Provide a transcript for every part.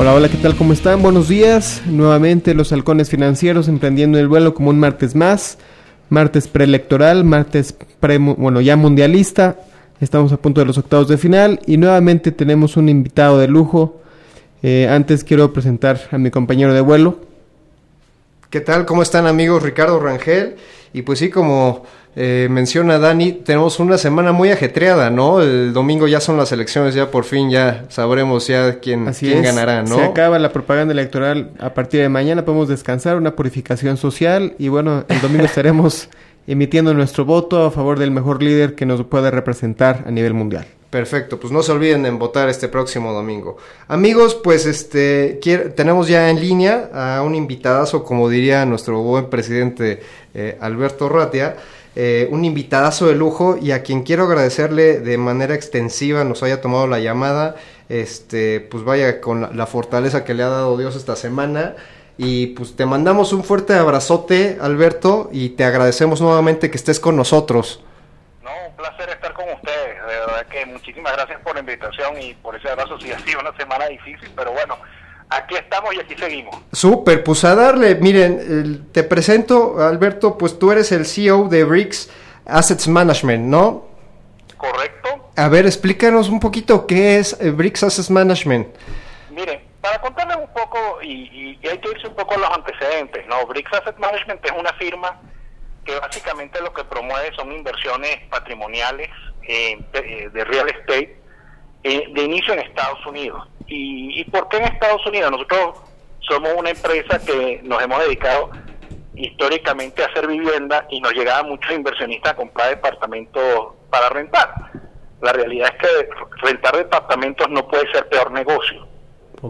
Hola, hola, ¿qué tal? ¿Cómo están? Buenos días. Nuevamente los halcones financieros emprendiendo el vuelo como un martes más. Martes preelectoral, martes pre, bueno, ya mundialista. Estamos a punto de los octavos de final y nuevamente tenemos un invitado de lujo. Eh, antes quiero presentar a mi compañero de vuelo. ¿Qué tal? ¿Cómo están amigos? Ricardo Rangel. Y pues sí, como eh, menciona Dani, tenemos una semana muy ajetreada, ¿no? El domingo ya son las elecciones, ya por fin ya sabremos ya quién, quién ganará, ¿no? Se acaba la propaganda electoral a partir de mañana, podemos descansar, una purificación social y bueno, el domingo estaremos emitiendo nuestro voto a favor del mejor líder que nos puede representar a nivel mundial. Perfecto, pues no se olviden en votar este próximo domingo. Amigos, pues este tenemos ya en línea a un invitadazo, como diría nuestro buen presidente eh, Alberto Ratia, eh, un invitadazo de lujo y a quien quiero agradecerle de manera extensiva nos haya tomado la llamada, este, pues vaya con la, la fortaleza que le ha dado Dios esta semana. Y pues te mandamos un fuerte abrazote, Alberto, y te agradecemos nuevamente que estés con nosotros. No, un placer estar con ustedes. De verdad que muchísimas gracias por la invitación y por ese abrazo. Sí, ha sido una semana difícil, pero bueno, aquí estamos y aquí seguimos. Súper, pues a darle, miren, te presento, Alberto, pues tú eres el CEO de BRICS Assets Management, ¿no? ¿Correcto? A ver, explícanos un poquito qué es eh, BRICS Assets Management. Miren, para contarles un poco, y, y- y hay que irse un poco a los antecedentes, ¿no? BRICS Asset Management es una firma que básicamente lo que promueve son inversiones patrimoniales eh, de, real estate eh, de inicio en Estados Unidos. ¿Y, ¿Y por qué en Estados Unidos? Nosotros somos una empresa que nos hemos dedicado históricamente a hacer vivienda y nos llegaban muchos inversionistas a comprar departamentos para rentar. La realidad es que rentar departamentos no puede ser peor negocio.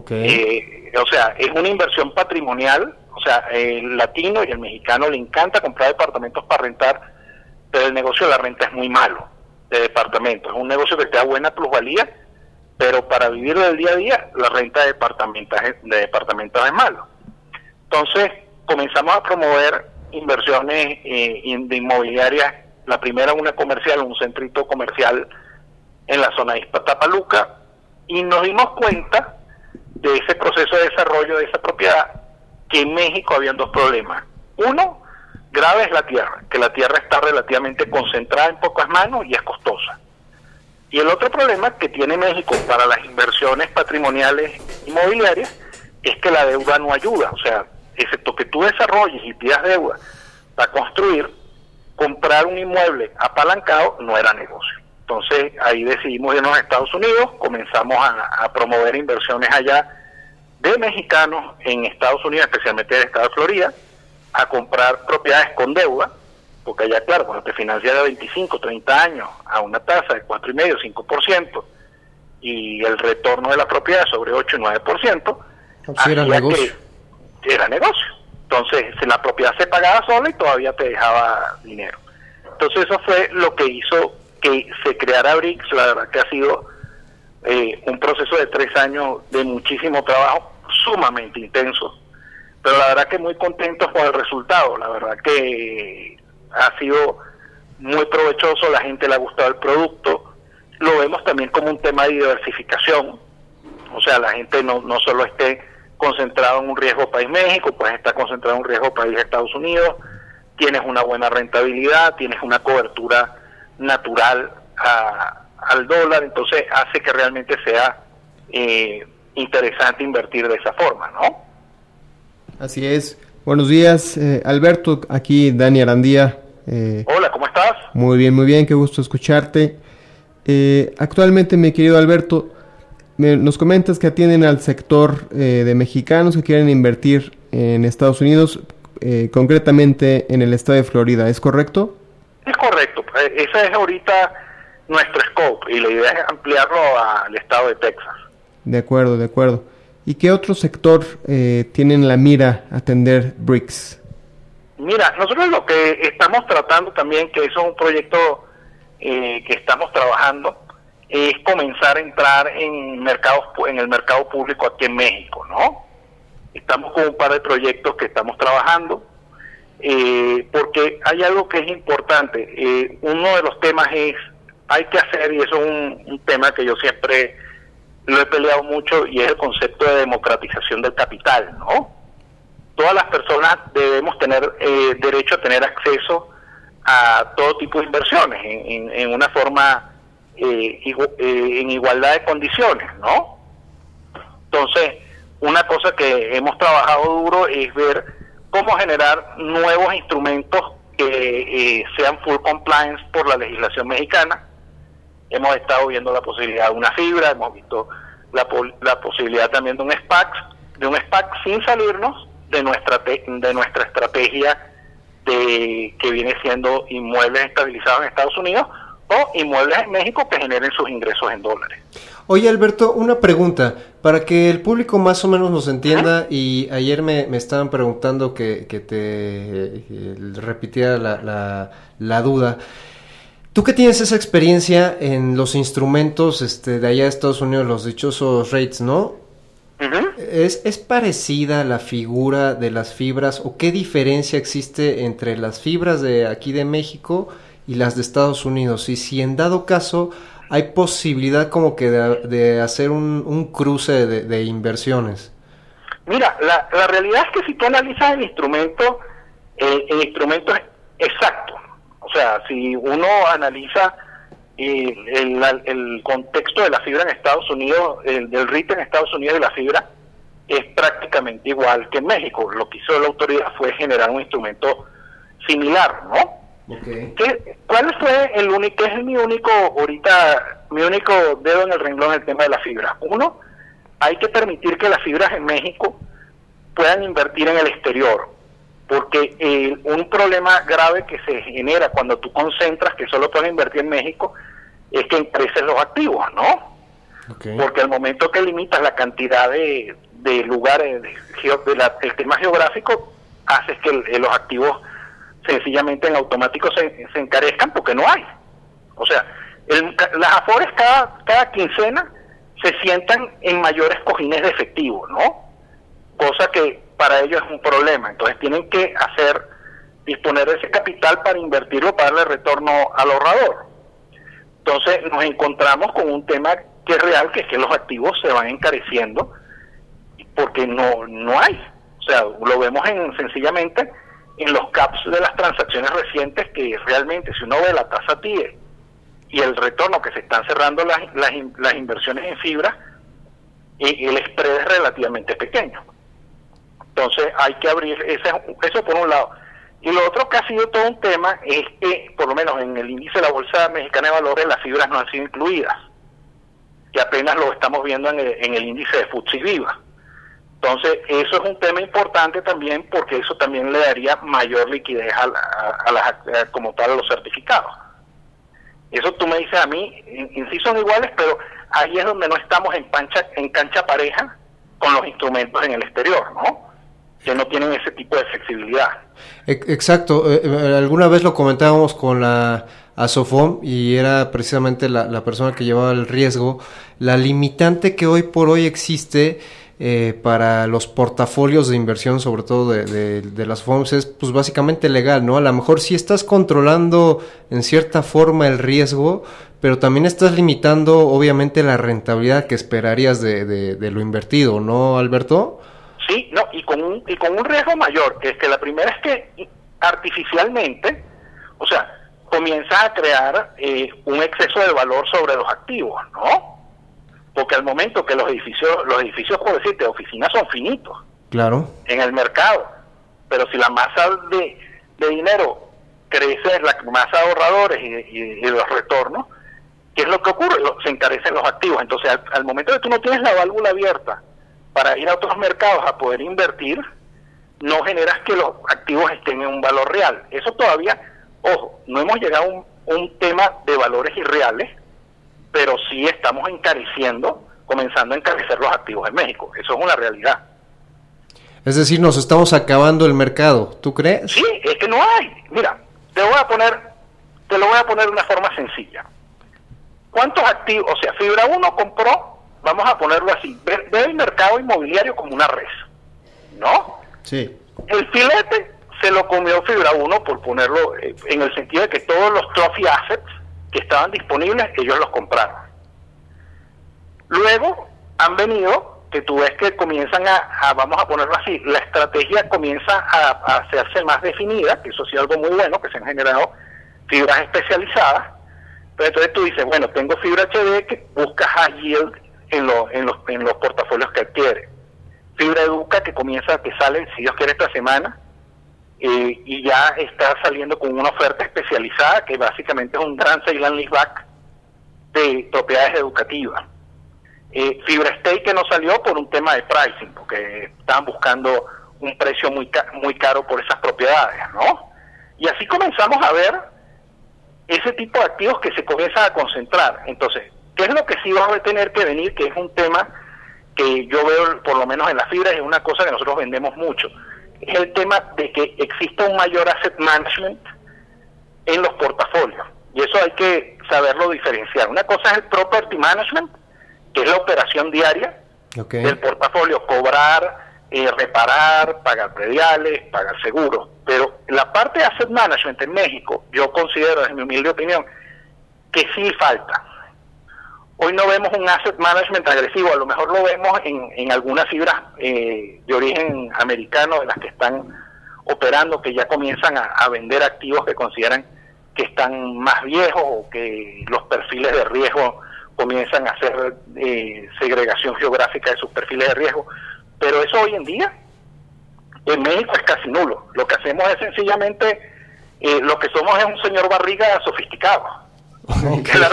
Eh, o sea, es una inversión patrimonial, o sea, el latino y el mexicano le encanta comprar departamentos para rentar, pero el negocio de la renta es muy malo de departamentos. Es un negocio que te da buena plusvalía, pero para vivir del día a día, la renta de departamentos, es- de departamentos es malo. Entonces, comenzamos a promover inversiones eh, de inmobiliarias. La primera, una comercial, un centrito comercial en la zona de Iztapaluca, y nos dimos cuenta de ese proceso de desarrollo de esa propiedad que en México habían dos problemas. Uno, grave es la tierra, que la tierra está relativamente concentrada en pocas manos y es costosa. Y el otro problema que tiene México para las inversiones patrimoniales inmobiliarias es que la deuda no ayuda. O sea, excepto que tú desarrolles y pidas deuda para construir, comprar un inmueble apalancado no era negocio. Entonces ahí decidimos irnos a Estados Unidos, comenzamos a, a promover inversiones allá de mexicanos en Estados Unidos, especialmente en el estado de Florida, a comprar propiedades con deuda, porque allá, claro, cuando te financias de 25, 30 años a una tasa de 4,5, 5%, y el retorno de la propiedad sobre 8 y 9%, Sí, era hacía negocio. que era negocio. Entonces, si la propiedad se pagaba sola y todavía te dejaba dinero. Entonces, eso fue lo que hizo que se creara BRICS. La verdad que ha sido eh, un proceso de tres años de muchísimo trabajo, sumamente intenso. Pero la verdad que muy contentos con el resultado. La verdad que ha sido muy provechoso, la gente le ha gustado el producto. Lo vemos también como un tema de diversificación. O sea, la gente no, no solo esté concentrado en un riesgo país México, pues está concentrado en un riesgo país Estados Unidos, tienes una buena rentabilidad, tienes una cobertura natural a- al dólar, entonces hace que realmente sea eh, interesante invertir de esa forma, ¿no? Así es. Buenos días, eh, Alberto. Aquí Dani Arandía. Eh, Hola, ¿cómo estás? Muy bien, muy bien, qué gusto escucharte. Eh, actualmente, mi querido Alberto, me, nos comentas que atienden al sector eh, de mexicanos que quieren invertir en Estados Unidos, eh, concretamente en el estado de Florida, ¿es correcto? Es correcto, ese es ahorita nuestro scope y la idea es ampliarlo al estado de Texas. De acuerdo, de acuerdo. ¿Y qué otro sector eh, tiene en la mira atender BRICS? Mira, nosotros lo que estamos tratando también, que eso es un proyecto eh, que estamos trabajando, es comenzar a entrar en mercados en el mercado público aquí en México, ¿no? Estamos con un par de proyectos que estamos trabajando, eh, porque hay algo que es importante. Eh, uno de los temas es, hay que hacer, y eso es un tema que yo siempre lo he peleado mucho, y es el concepto de democratización del capital, ¿no? todas las personas debemos tener eh, derecho a tener acceso a todo tipo de inversiones en, en- una forma eh, igu- eh, en igualdad de condiciones, ¿no? Entonces, una cosa que hemos trabajado duro es ver cómo generar nuevos instrumentos que eh, sean full compliance por la legislación mexicana. Hemos estado viendo la posibilidad de una fibra, hemos visto la, la posibilidad también de un SPAC, de un SPAC sin salirnos de nuestra de nuestra estrategia de que viene siendo inmuebles estabilizados en Estados Unidos o inmuebles en México que generen sus ingresos en dólares. Oye Alberto, una pregunta, para que el público más o menos nos entienda, y ayer me, me estaban preguntando que, que te eh, repitiera la, la, la duda. Tú que tienes esa experiencia en los instrumentos este, de allá de Estados Unidos, los dichosos rates, ¿no? ¿Es, ¿Es parecida la figura de las fibras o qué diferencia existe entre las fibras de aquí de México y las de Estados Unidos? Y si en dado caso hay posibilidad como que de, de hacer un, un cruce de, de inversiones. Mira, la, la realidad es que si tú analizas el instrumento, eh, el instrumento es exacto. O sea, si uno analiza eh, el, contexto de la fibra en Estados Unidos, el del RIT en Estados Unidos y la fibra, es prácticamente igual que en México. Lo que hizo la autoridad fue generar un instrumento similar, ¿no? ¿Qué- ¿Cuál fue el único, es mi único, ahorita, mi único dedo en el renglón en el tema de la fibra? Uno, hay que permitir que las fibras en México puedan invertir en el exterior, porque eh, un problema grave que se genera cuando tú concentras que solo puedes invertir en México es que encareces los activos, ¿no? Porque al momento que limitas la cantidad de, de lugares, de de la- el tema geográfico, haces que el- eh, los activos sencillamente en automático se, se encarezcan porque no hay. O sea, el- las afores cada, cada quincena se sientan en mayores cojines de efectivo, ¿no? Cosa que para ellos es un problema. Entonces tienen que hacer, disponer ese capital para invertirlo, para darle retorno al ahorrador. Entonces nos encontramos con un tema que es real, que es que los activos se van encareciendo porque no, no hay. O sea, lo vemos en sencillamente en los caps de las transacciones recientes que realmente si uno ve la tasa TIE y el retorno que se están cerrando las, las, las inversiones en fibra, eh, el spread es relativamente pequeño. Entonces hay que abrir ese, eso por un lado. Y lo otro que ha sido todo un tema es que, por lo menos en el índice de la Bolsa Mexicana de Valores, las fibras no han sido incluidas. Y apenas lo estamos viendo en el, en el índice de FTSE Viva. Entonces, eso es un tema importante también porque eso también le daría mayor liquidez a, la- a- las, a- como tal a los certificados. Eso tú me dices a mí, en sí son iguales, pero ahí es donde no estamos en, pancha, en cancha pareja con los instrumentos en el exterior, ¿no? Que no tienen ese tipo de flexibilidad. E- Exacto, eh, eh, alguna vez lo comentábamos con la Asofom y era precisamente la, la persona que llevaba el riesgo, la limitante que hoy por hoy existe eh, para los portafolios de inversión, sobre todo de, de- de las FOMs, es pues básicamente legal, ¿no? A lo mejor sí estás controlando en cierta forma el riesgo, pero también estás limitando obviamente la rentabilidad que esperarías de, de- de lo invertido, ¿no, Alberto? Sí, no, y con un, y con un riesgo mayor, que es que la primera es que artificialmente, o sea, comienza a crear eh, un exceso de valor sobre los activos, ¿no? Porque al momento que los edificios, los edificios, por decirte, oficinas son finitos Claro. en el mercado, pero si la masa de, de dinero crece la masa de ahorradores y, los retornos, ¿qué es lo que ocurre? se encarecen los activos. Entonces, al, momento de que tú no tienes la válvula abierta para ir a otros mercados a poder invertir, no generas que los activos estén en un valor real. Eso todavía, ojo, no hemos llegado a un, un tema de valores irreales, pero sí estamos encareciendo, comenzando a encarecer los activos en México. Eso es una realidad. Es decir, nos estamos acabando el mercado, ¿tú crees? Sí, es que no hay. Mira, te voy a poner, te lo voy a poner de una forma sencilla. ¿Cuántos activos? O sea, Fibra 1 compró, vamos a ponerlo así, ve, el mercado inmobiliario como una red, ¿no? Sí. El filete se lo comió Fibra 1 por ponerlo eh, en el sentido de que todos los trophy assets que estaban disponibles, ellos los compraron. Luego han venido que tú ves que comienzan a, vamos a ponerlo así, la estrategia comienza a, hacerse más definida, que eso sí es algo muy bueno, que se han generado fibras especializadas, pero entonces tú dices, bueno, tengo fibra HD que busca high yield en, en, los, en los portafolios que adquiere. Fibra Educa que comienza, que sale, si Dios quiere, esta semana, eh, y ya está saliendo con una oferta especializada que básicamente es un gran sale and back de propiedades educativas. Eh, Fibra Stay que no salió por un tema de pricing, porque estaban buscando un precio muy, muy caro por esas propiedades, ¿no? Y así comenzamos a ver ese tipo de activos que se comienzan a concentrar. Entonces, ¿qué es lo que sí va a tener que venir? Que es un tema que yo veo, por lo menos en la fibra, es una cosa que nosotros vendemos mucho. Es el tema de que exista un mayor asset management en los portafolios. Y eso hay que saberlo diferenciar. Una cosa es el property management que es la operación diaria del portafolio, cobrar, eh, reparar, pagar prediales, pagar seguros. Pero la parte de asset management en México, yo considero, en mi humilde opinión, que sí falta. Hoy no vemos un asset management agresivo, a lo mejor lo vemos en, en algunas fibras eh, de origen americano, de las que están operando, que ya comienzan a, a vender activos que consideran que están más viejos o que los perfiles de riesgo comienzan a hacer eh, segregación geográfica de sus perfiles de riesgo. Pero eso hoy en día en México es casi nulo. Lo que hacemos es sencillamente, eh, lo que somos es un señor barriga sofisticado. Es, la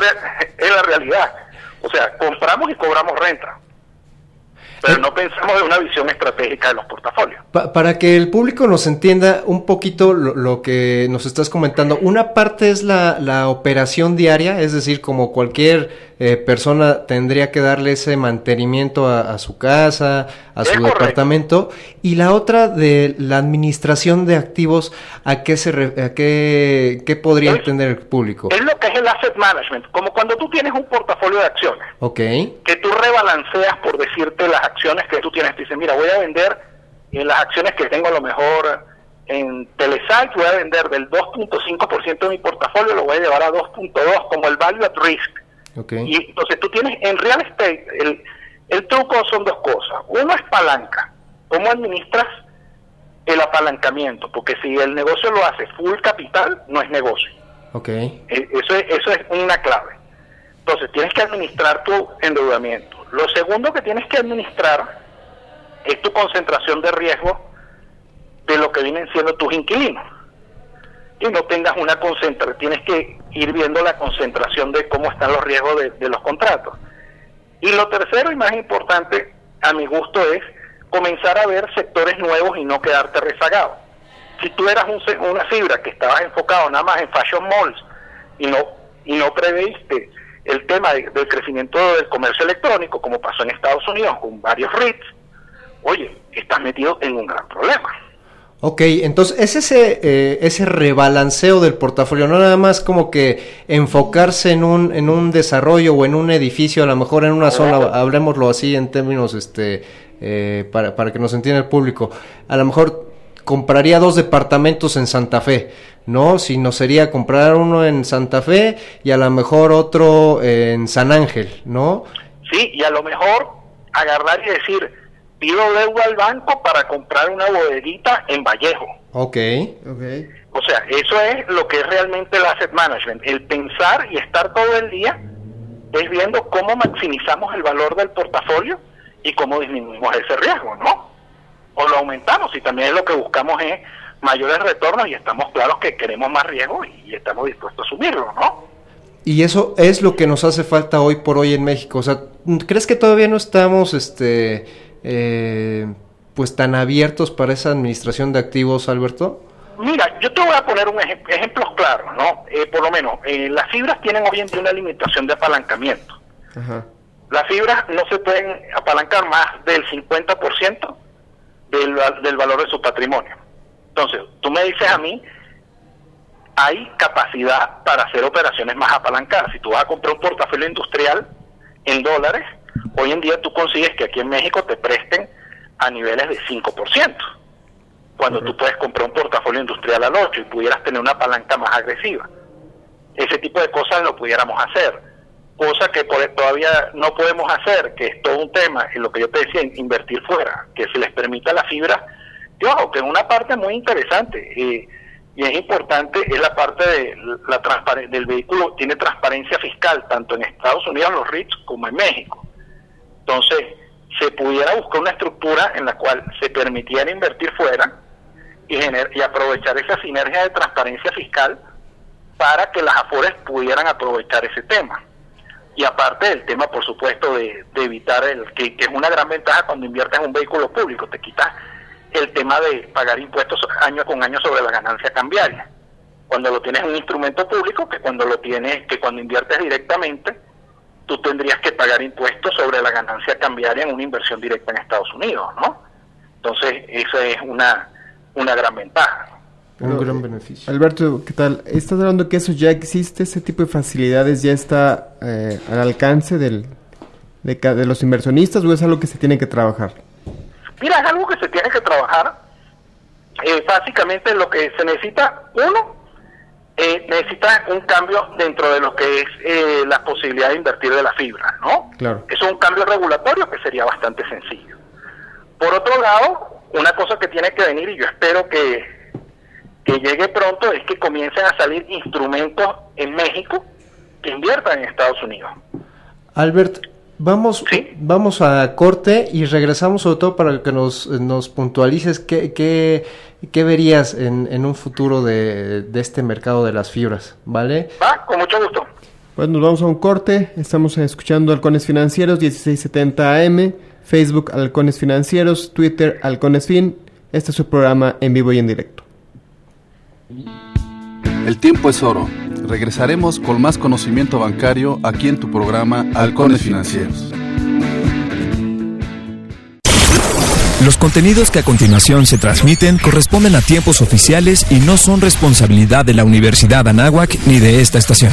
es la realidad. O sea, compramos y cobramos renta pero no pensamos en una visión estratégica de los portafolios. para que el público nos entienda un poquito lo, que nos estás comentando, una parte es la, la operación diaria, es decir, como cualquier eh, persona tendría que darle ese mantenimiento a, su casa, a su departamento, y la otra de la administración de activos, ¿a qué, se a qué, qué podría entender el público? Es lo que es el asset management, como cuando tú tienes un portafolio de acciones, okay. que tú rebalanceas por decirte las acciones que tú tienes. Te dices, mira, voy a vender en las acciones que tengo a lo mejor en Telesite, voy a vender del 2.5% de mi portafolio, lo voy a llevar a 2.2 como el value at risk. Okay. Y entonces tú tienes en real estate, el, el truco son dos cosas. Uno es palanca. ¿Cómo administras el apalancamiento? Porque si el negocio lo hace full capital, no es negocio. Okay. E, eso, es, eso es una clave. Entonces tienes que administrar tu endeudamiento. Lo segundo que tienes que administrar es tu concentración de riesgo de lo que vienen siendo tus inquilinos. Y no tengas una concentración, tienes que ir viendo la concentración de cómo están los riesgos de, los contratos. Y lo tercero y más importante, a mi gusto, es comenzar a ver sectores nuevos y no quedarte rezagado. Si tú eras una fibra que estabas enfocado nada más en fashion malls y no, y no preveíste el tema del crecimiento del comercio electrónico, como pasó en Estados Unidos con varios REITs, oye, estás metido en un gran problema. Ok, entonces es ese, eh, ese rebalanceo del portafolio, no nada más como que enfocarse en un, en un desarrollo o en un edificio, a lo mejor en una zona, hablemoslo así en términos este, eh, para, para que nos entienda el público, a lo mejor compraría dos departamentos en Santa Fe, ¿no? Si no sería comprar uno en Santa Fe y a lo mejor otro en San Ángel, ¿no? Sí, y a lo mejor agarrar y decir, pido deuda al banco para comprar una bodeguita en Vallejo. Ok. okay. O sea, eso es lo que es realmente el asset management, el pensar y estar todo el día es viendo cómo maximizamos el valor del portafolio y cómo disminuimos ese riesgo, ¿no? o lo aumentamos y también lo que buscamos es mayores retornos y estamos claros que queremos más riesgo y estamos dispuestos a asumirlo, ¿no? Y eso es lo que nos hace falta hoy por hoy en México. O sea, ¿crees que todavía no estamos, este, eh, pues tan abiertos para esa administración de activos, Alberto? Mira, yo te voy a poner un ejemplo ejemplos claros, ¿no? Eh, por lo menos, eh, las fibras tienen hoy en día una limitación de apalancamiento. Las fibras no se pueden apalancar más del 50% del, del valor de su patrimonio. Entonces, tú me dices a mí, hay capacidad para hacer operaciones más apalancadas. Si tú vas a comprar un portafolio industrial en dólares, hoy en día tú consigues que aquí en México te presten a niveles de 5% cuando tú puedes comprar un portafolio industrial al 8 y pudieras tener una palanca más agresiva. Ese tipo de cosas lo pudiéramos hacer. Cosa que todavía no podemos hacer, que es todo un tema, en lo que yo te decía, invertir fuera, que se les permita la fibra. Yo, que es una parte muy interesante y es importante, es la parte de la del vehículo, tiene transparencia fiscal tanto en Estados Unidos, los RICS, como en México. Entonces, se pudiera buscar una estructura en la cual se permitiera invertir fuera, y, y aprovechar esa sinergia de transparencia fiscal para que las AFORES pudieran aprovechar ese tema. Y aparte del tema, por supuesto, de, evitar el que, es una gran ventaja cuando inviertes en un vehículo público, te quitas el tema de pagar impuestos año con año sobre la ganancia cambiaria. Cuando lo tienes en un instrumento público, que cuando lo tienes, que cuando inviertes directamente, tú tendrías que pagar impuestos sobre la ganancia cambiaria en una inversión directa en Estados Unidos, ¿no? Entonces, esa es una, una gran ventaja. Un gran beneficio. Alberto, ¿qué tal? ¿Estás hablando que eso ya existe? ¿Ese tipo de facilidades ya está eh, al alcance del, de, los inversionistas o es algo que se tiene que trabajar? Mira, es algo que se tiene que trabajar. Eh, básicamente lo que se necesita, uno, eh, necesita un cambio dentro de lo que es la posibilidad de invertir de la fibra, ¿no? Claro. Eso es un cambio regulatorio que sería bastante sencillo. Por otro lado, una cosa que tiene que venir y yo espero que, que llegue pronto es que comiencen a salir instrumentos en México que inviertan en Estados Unidos. Albert, vamos, vamos a corte y regresamos sobre todo para que nos, nos puntualices qué, qué, qué verías en, en, un futuro de, de, este mercado de las fibras, ¿vale? Va, con mucho gusto. Pues nos vamos a un corte, estamos escuchando Halcones Financieros 1670 AM. Facebook Halcones Financieros, Twitter Halcones Fin. Este es su programa en vivo y en directo. El tiempo es oro. Regresaremos con más conocimiento bancario aquí en tu programa Halcones Financieros. Los contenidos que a continuación se transmiten corresponden a tiempos oficiales y no son responsabilidad de la Universidad Anáhuac ni de esta estación.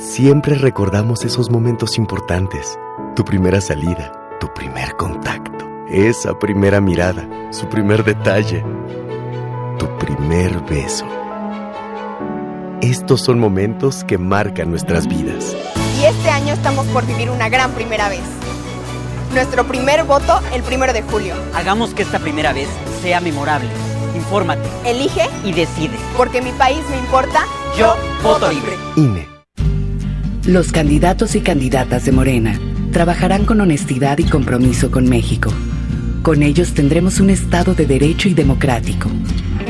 Siempre recordamos esos momentos importantes. Tu primera salida, tu primer contacto, esa primera mirada, su primer detalle, tu primer beso. Estos son momentos que marcan nuestras vidas. Y este año estamos por vivir una gran primera vez. Nuestro primer voto el primero de julio. Hagamos que esta primera vez sea memorable. Infórmate. Elige y decide. Porque mi país me importa. Yo voto libre. INE. Los candidatos y candidatas de Morena trabajarán con honestidad y compromiso con México. Con ellos tendremos un Estado de derecho y democrático.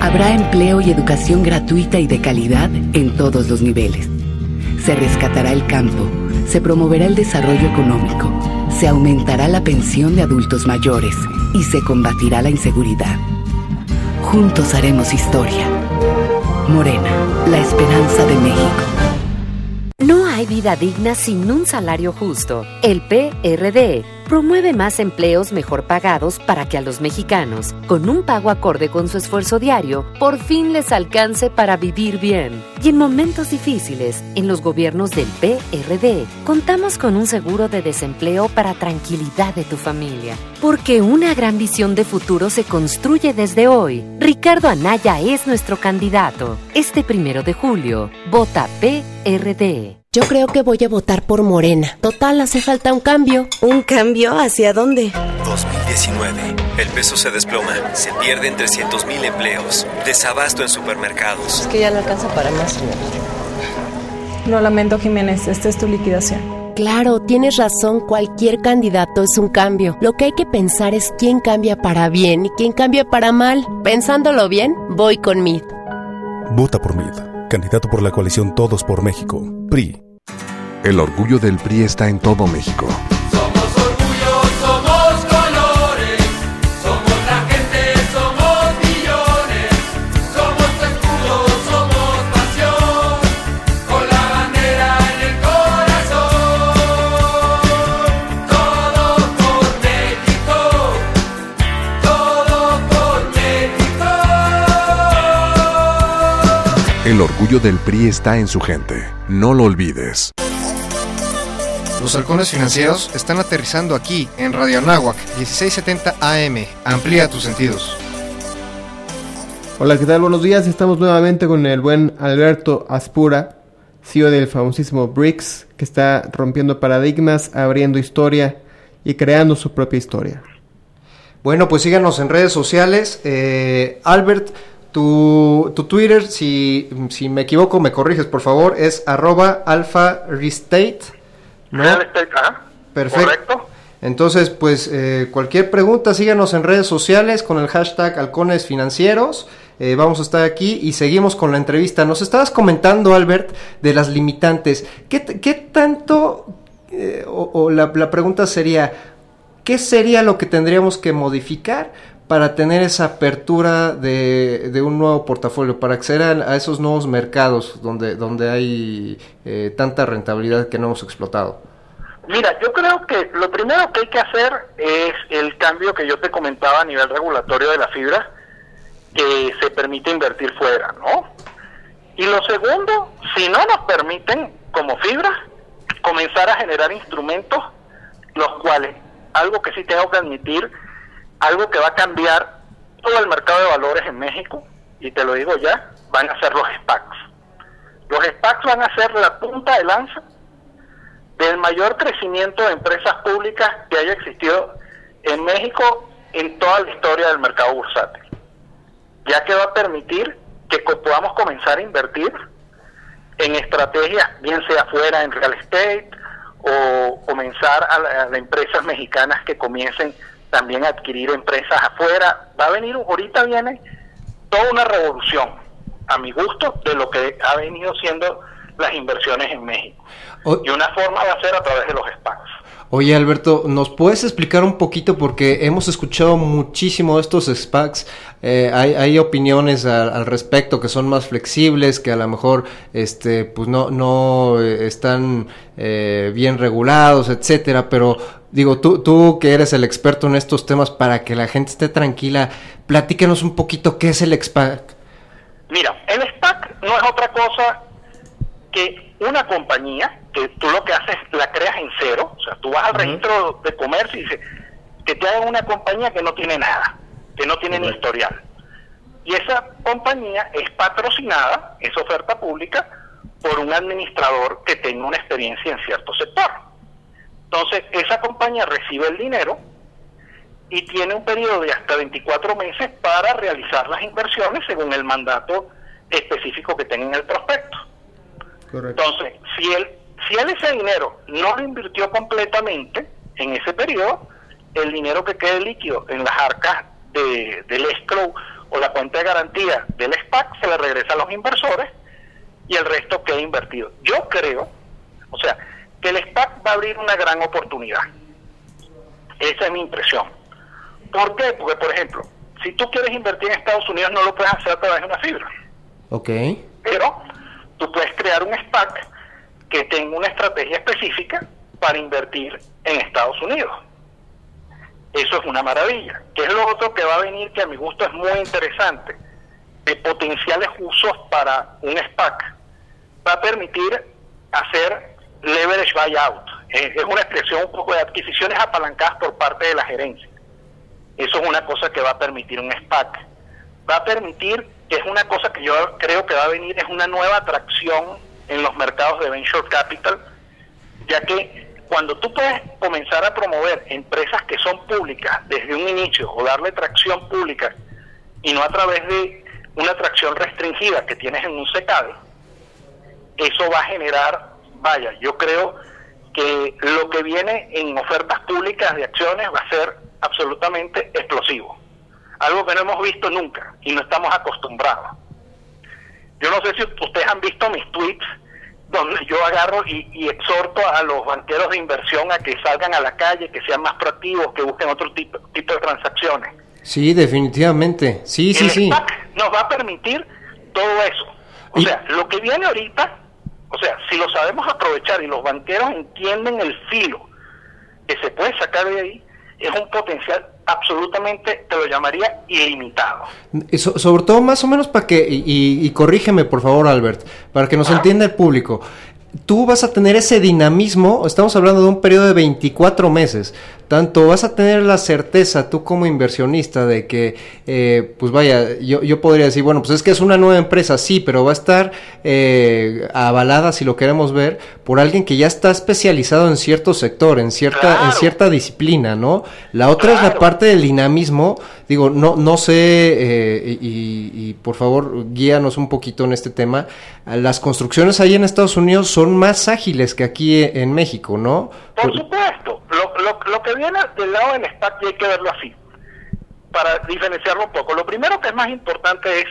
Habrá empleo y educación gratuita y de calidad en todos los niveles. Se rescatará el campo, se promoverá el desarrollo económico, se aumentará la pensión de adultos mayores y se combatirá la inseguridad. Juntos haremos historia. Morena, la esperanza de México. Hay vida digna sin un salario justo. El PRD promueve más empleos mejor pagados para que a los mexicanos, con un pago acorde con su esfuerzo diario, por fin les alcance para vivir bien. Y en momentos difíciles, en los gobiernos del PRD, contamos con un seguro de desempleo para tranquilidad de tu familia. Porque una gran visión de futuro se construye desde hoy. Ricardo Anaya es nuestro candidato. Este primero de julio, vota PRD. Yo creo que voy a votar por Morena. Total, hace falta un cambio. ¿Un cambio hacia dónde? 2019. El peso se desploma. Se pierden 300 mil empleos. Desabasto en supermercados. Es que ya no alcanza para más, señor. Lo lamento, Jiménez. Esta es tu liquidación. Claro, tienes razón, cualquier candidato es un cambio. Lo que hay que pensar es quién cambia para bien y quién cambia para mal. Pensándolo bien, voy con MID. Vota por MID, candidato por la coalición Todos por México, PRI. El orgullo del PRI está en todo México. Orgullo del PRI está en su gente. No lo olvides. Los halcones financieros están aterrizando aquí en Radio Anáhuac 1670 AM. Amplía tus sentidos. Hola, ¿qué tal? Buenos días. Estamos nuevamente con el buen Alberto Aspura, CEO del famosísimo BRICS, que está rompiendo paradigmas, abriendo historia y creando su propia historia. Bueno, pues síganos en redes sociales. Eh, Albert, tu, tu Twitter, si, si me equivoco, me corriges por favor, es arroba alfa restate. ¿no? Perfecto. Correcto. Entonces, pues eh, cualquier pregunta, síganos en redes sociales con el hashtag halcones financieros. Eh, vamos a estar aquí y seguimos con la entrevista. Nos estabas comentando, Albert, de las limitantes. ¿Qué, qué tanto, eh, o, o la, la pregunta sería, ¿qué sería lo que tendríamos que modificar para tener esa apertura de, un nuevo portafolio, para acceder a, a esos nuevos mercados donde, donde hay eh, tanta rentabilidad que no hemos explotado? Mira, yo creo que lo primero que hay que hacer es el cambio que yo te comentaba a nivel regulatorio de la fibra, que se permite invertir fuera, ¿no? Y lo segundo, si no nos permiten como fibra, comenzar a generar instrumentos, los cuales, algo que sí tengo que admitir, algo que va a cambiar todo el mercado de valores en México, y te lo digo ya, van a ser los SPACs. Los SPACs van a ser la punta de lanza del mayor crecimiento de empresas públicas que haya existido en México en toda la historia del mercado bursátil, ya que va a permitir que podamos comenzar a invertir en estrategias, bien sea fuera en real estate o comenzar a, la- a las empresas mexicanas que comiencen también adquirir empresas afuera. Va a venir, ahorita viene toda una revolución, a mi gusto, de lo que ha venido siendo las inversiones en México. O- Y una forma va a ser a través de los SPACs. Oye Alberto, ¿nos puedes explicar un poquito? Porque hemos escuchado muchísimo de estos SPACs, eh, hay, hay opiniones al, al respecto que son más flexibles, que a lo mejor este, pues no, no eh, están eh, bien regulados, etcétera, pero digo, tú, tú que eres el experto en estos temas, para que la gente esté tranquila, platícanos un poquito qué es el SPAC. Mira, el SPAC no es otra cosa que una compañía que tú lo que haces la creas en cero, o sea, tú vas al registro de comercio y dices que te hagan una compañía que no tiene nada, que no tiene ni historial. Y esa compañía es patrocinada, es oferta pública, por un administrador que tenga una experiencia en cierto sector. Entonces, esa compañía recibe el dinero y tiene un periodo de hasta 24 meses para realizar las inversiones según el mandato específico que tenga en el prospecto. Entonces, si él, si él ese dinero no lo invirtió completamente en ese periodo, el dinero que quede líquido en las arcas de, del escrow o la cuenta de garantía del SPAC se le regresa a los inversores y el resto queda invertido. Yo creo, o sea, que el SPAC va a abrir una gran oportunidad. Esa es mi impresión. ¿Por qué? Porque, por ejemplo, si tú quieres invertir en Estados Unidos no lo puedes hacer a través de una fibra Ok. pero tú puedes crear un SPAC que tenga una estrategia específica para invertir en Estados Unidos. Eso es una maravilla. ¿Qué es lo otro que va a venir que a mi gusto es muy interesante? De potenciales usos para un SPAC. Va a permitir hacer leverage buyout. Es, una expresión un poco de adquisiciones apalancadas por parte de la gerencia. Eso es una cosa que va a permitir un SPAC. Va a permitir, que es una cosa que yo creo que va a venir, es una nueva atracción en los mercados de venture capital, ya que cuando tú puedes comenzar a promover empresas que son públicas desde un inicio o darle tracción pública y no a través de una tracción restringida que tienes en un secado, eso va a generar, vaya, yo creo que lo que viene en ofertas públicas de acciones va a ser absolutamente explosivo. Algo que no hemos visto nunca y no estamos acostumbrados. Yo no sé si ustedes han visto mis tweets donde yo agarro y, y, exhorto a los banqueros de inversión a que salgan a la calle, que sean más proactivos, que busquen otro tipo, tipo de transacciones. Sí, definitivamente. Sí, sí, el sí. SPAC nos va a permitir todo eso. O sea, lo que viene ahorita, o sea, si lo sabemos aprovechar y los banqueros entienden el filo que se puede sacar de ahí, es un potencial absolutamente, te lo llamaría, ilimitado. So, sobre todo más o menos para que, y, y, corrígeme por favor Albert, para que nos entienda el público. Tú vas a tener ese dinamismo, estamos hablando de un periodo de 24 meses, tanto vas a tener la certeza tú como inversionista de que, eh, pues vaya, yo, yo, podría decir, bueno, pues es que es una nueva empresa, sí, pero va a estar eh, avalada, si lo queremos ver, por alguien que ya está especializado en cierto sector, en cierta, claro. en cierta disciplina, ¿no? La otra claro. es la parte del dinamismo, digo, no, no sé, eh, y, y, por favor, guíanos un poquito en este tema, las construcciones ahí en Estados Unidos son más ágiles que aquí en México, ¿no? Por supuesto, lo, lo, lo que viene del lado del SPAC y hay que verlo así, para diferenciarlo un poco. Lo primero que es más importante es,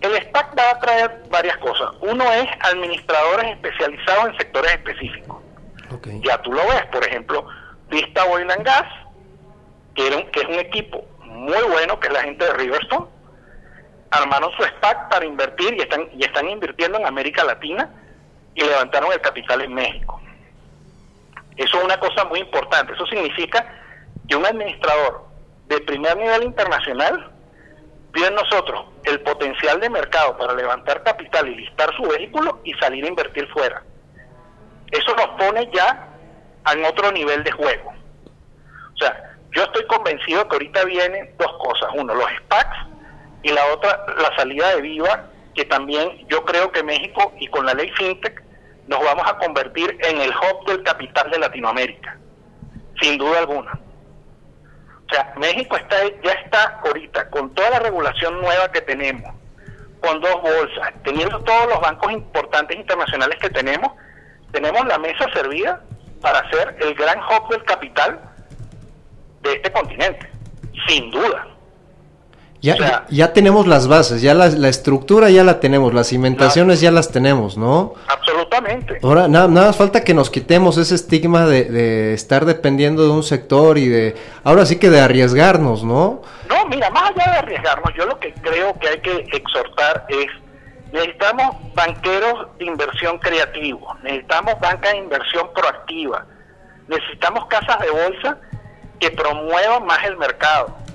el SPAC va a traer varias cosas. Uno es administradores especializados en sectores específicos. Okay. Ya tú lo ves, por ejemplo, Vista Oil and Gas, que, era un, que es un equipo muy bueno, que es la gente de Riverstone, armaron su SPAC para invertir y están, y están invirtiendo en América Latina y levantaron el capital en México. Eso es una cosa muy importante. Eso significa que un administrador de primer nivel internacional pide en nosotros el potencial de mercado para levantar capital y listar su vehículo y salir a invertir fuera. Eso nos pone ya en otro nivel de juego. O sea, yo estoy convencido que ahorita vienen dos cosas. Uno, los SPACs y la otra, la salida de Viva, que también yo creo que México y con la ley FinTech nos vamos a convertir en el hub del capital de Latinoamérica, sin duda alguna. O sea, México está, ya está ahorita con toda la regulación nueva que tenemos, con dos bolsas, teniendo todos los bancos importantes internacionales que tenemos, tenemos la mesa servida para ser el gran hub del capital de este continente, sin duda. Ya, o sea, ya, tenemos las bases, ya la, la, estructura ya la tenemos, las cimentaciones ya las tenemos, ¿no? Absolutamente. Ahora, nada, nada más falta que nos quitemos ese estigma de, de, estar dependiendo de un sector y de, ahora sí que de arriesgarnos, ¿no? No, mira, más allá de arriesgarnos, yo lo que creo que hay que exhortar es, necesitamos banqueros de inversión creativos, necesitamos banca de inversión proactiva, necesitamos casas de bolsa que promuevan más el mercado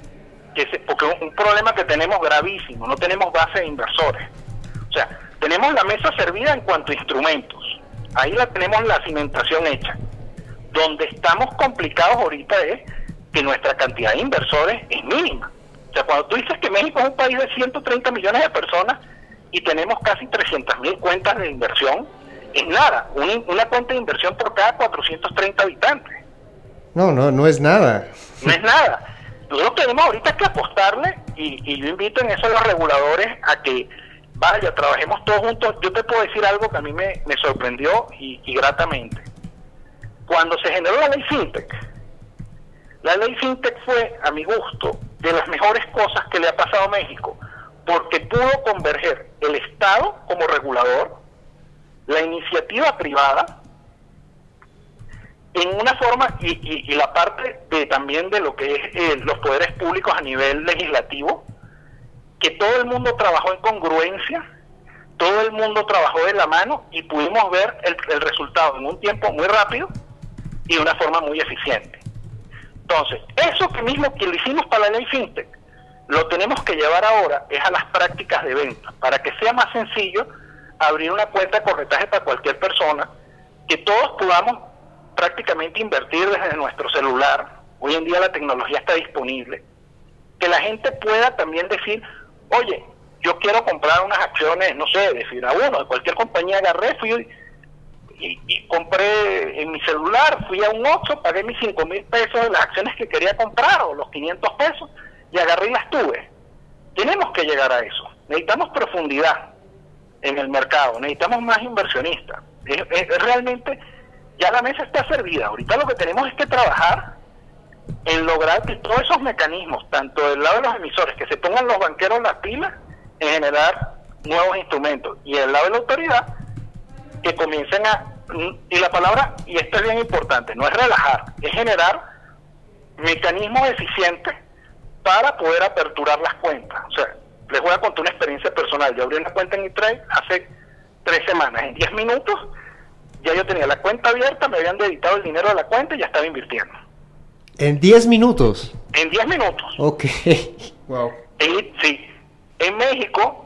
que se, porque un, problema que tenemos gravísimo, no tenemos base de inversores. O sea, tenemos la mesa servida en cuanto a instrumentos. Ahí la tenemos la cimentación hecha. Donde estamos complicados ahorita es que nuestra cantidad de inversores es mínima. O sea, cuando tú dices que México es un país de 130 millones de personas y tenemos casi 300 mil cuentas de inversión, es nada, una, una cuenta de inversión por cada 430 habitantes. No, no, no es nada. No es nada nosotros tenemos ahorita que apostarle y, yo invito en eso a los reguladores a que vaya, trabajemos todos juntos. Yo te puedo decir algo que a mí me, me sorprendió y, y, gratamente. Cuando se generó la ley FinTech, la ley FinTech fue, a mi gusto, de las mejores cosas que le ha pasado a México, porque pudo converger el Estado como regulador, la iniciativa privada, en una forma y, y, y, la parte de también de lo que es eh, los poderes públicos a nivel legislativo, que todo el mundo trabajó en congruencia, todo el mundo trabajó de la mano y pudimos ver el, el resultado en un tiempo muy rápido y de una forma muy eficiente. Entonces, eso que mismo que lo hicimos para la ley FinTech, lo tenemos que llevar ahora es a las prácticas de venta, para que sea más sencillo abrir una cuenta de corretaje para cualquier persona, que todos podamos prácticamente invertir desde nuestro celular. Hoy en día la tecnología está disponible. Que la gente pueda también decir, oye, yo quiero comprar unas acciones, no sé, de Fibra 1, de cualquier compañía, agarré, fui y, compré en mi celular, fui a un Oxxo, pagué mis 5 mil pesos de las acciones que quería comprar o los 500 pesos y agarré y las tuve. Tenemos que llegar a eso. Necesitamos profundidad en el mercado, necesitamos más inversionistas. Es- realmente ya la mesa está servida. Ahorita lo que tenemos es que trabajar en lograr que todos esos mecanismos, tanto del lado de los emisores, que se pongan los banqueros las pilas en generar nuevos instrumentos, y del lado de la autoridad, que comiencen a, y la palabra, y esto es bien importante, no es relajar, es generar mecanismos eficientes para poder aperturar las cuentas. O sea, les voy a contar una experiencia personal. Yo abrí una cuenta en eTrade hace tres semanas. En 10 minutos ya yo tenía la cuenta abierta, me habían debitado el dinero de la cuenta y ya estaba invirtiendo. En 10 minutos. En 10 minutos. Ok. Wow. En- sí. En México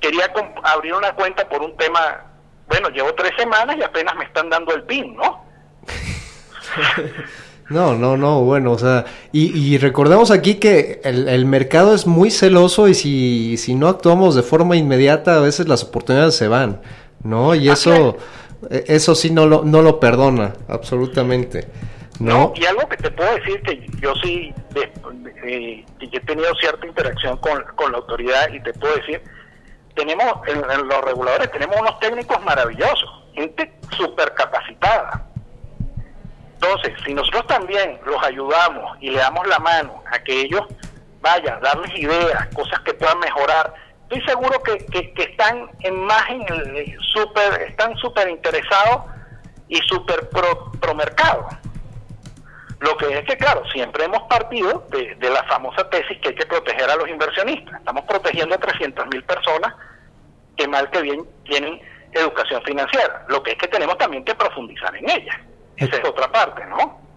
quería abrir una cuenta por un tema, bueno, llevo tres semanas y apenas me están dando el PIN, ¿no? No, no, no, bueno, o sea, y, y recordemos aquí que el, el mercado es muy celoso y si, si no actuamos de forma inmediata, a veces las oportunidades se van, ¿no? Y eso, eso sí no lo, no lo perdona, absolutamente, ¿no? Y algo que te puedo decir que yo sí de- de- he tenido cierta interacción con, con la autoridad y te puedo decir, tenemos en, en los reguladores tenemos unos técnicos maravillosos, gente súper capacitada. Entonces, si nosotros también los ayudamos y le damos la mano a que ellos vayan, darles ideas, cosas que puedan mejorar, estoy seguro que, que, que están en más súper, están súper interesados y súper pro, pro mercado. Lo que es que, claro, siempre hemos partido de, de la famosa tesis que hay que proteger a los inversionistas. Estamos protegiendo a 300.000 personas que mal que bien tienen educación financiera. Lo que es que tenemos también que profundizar en ella. Esa es otra parte, ¿no?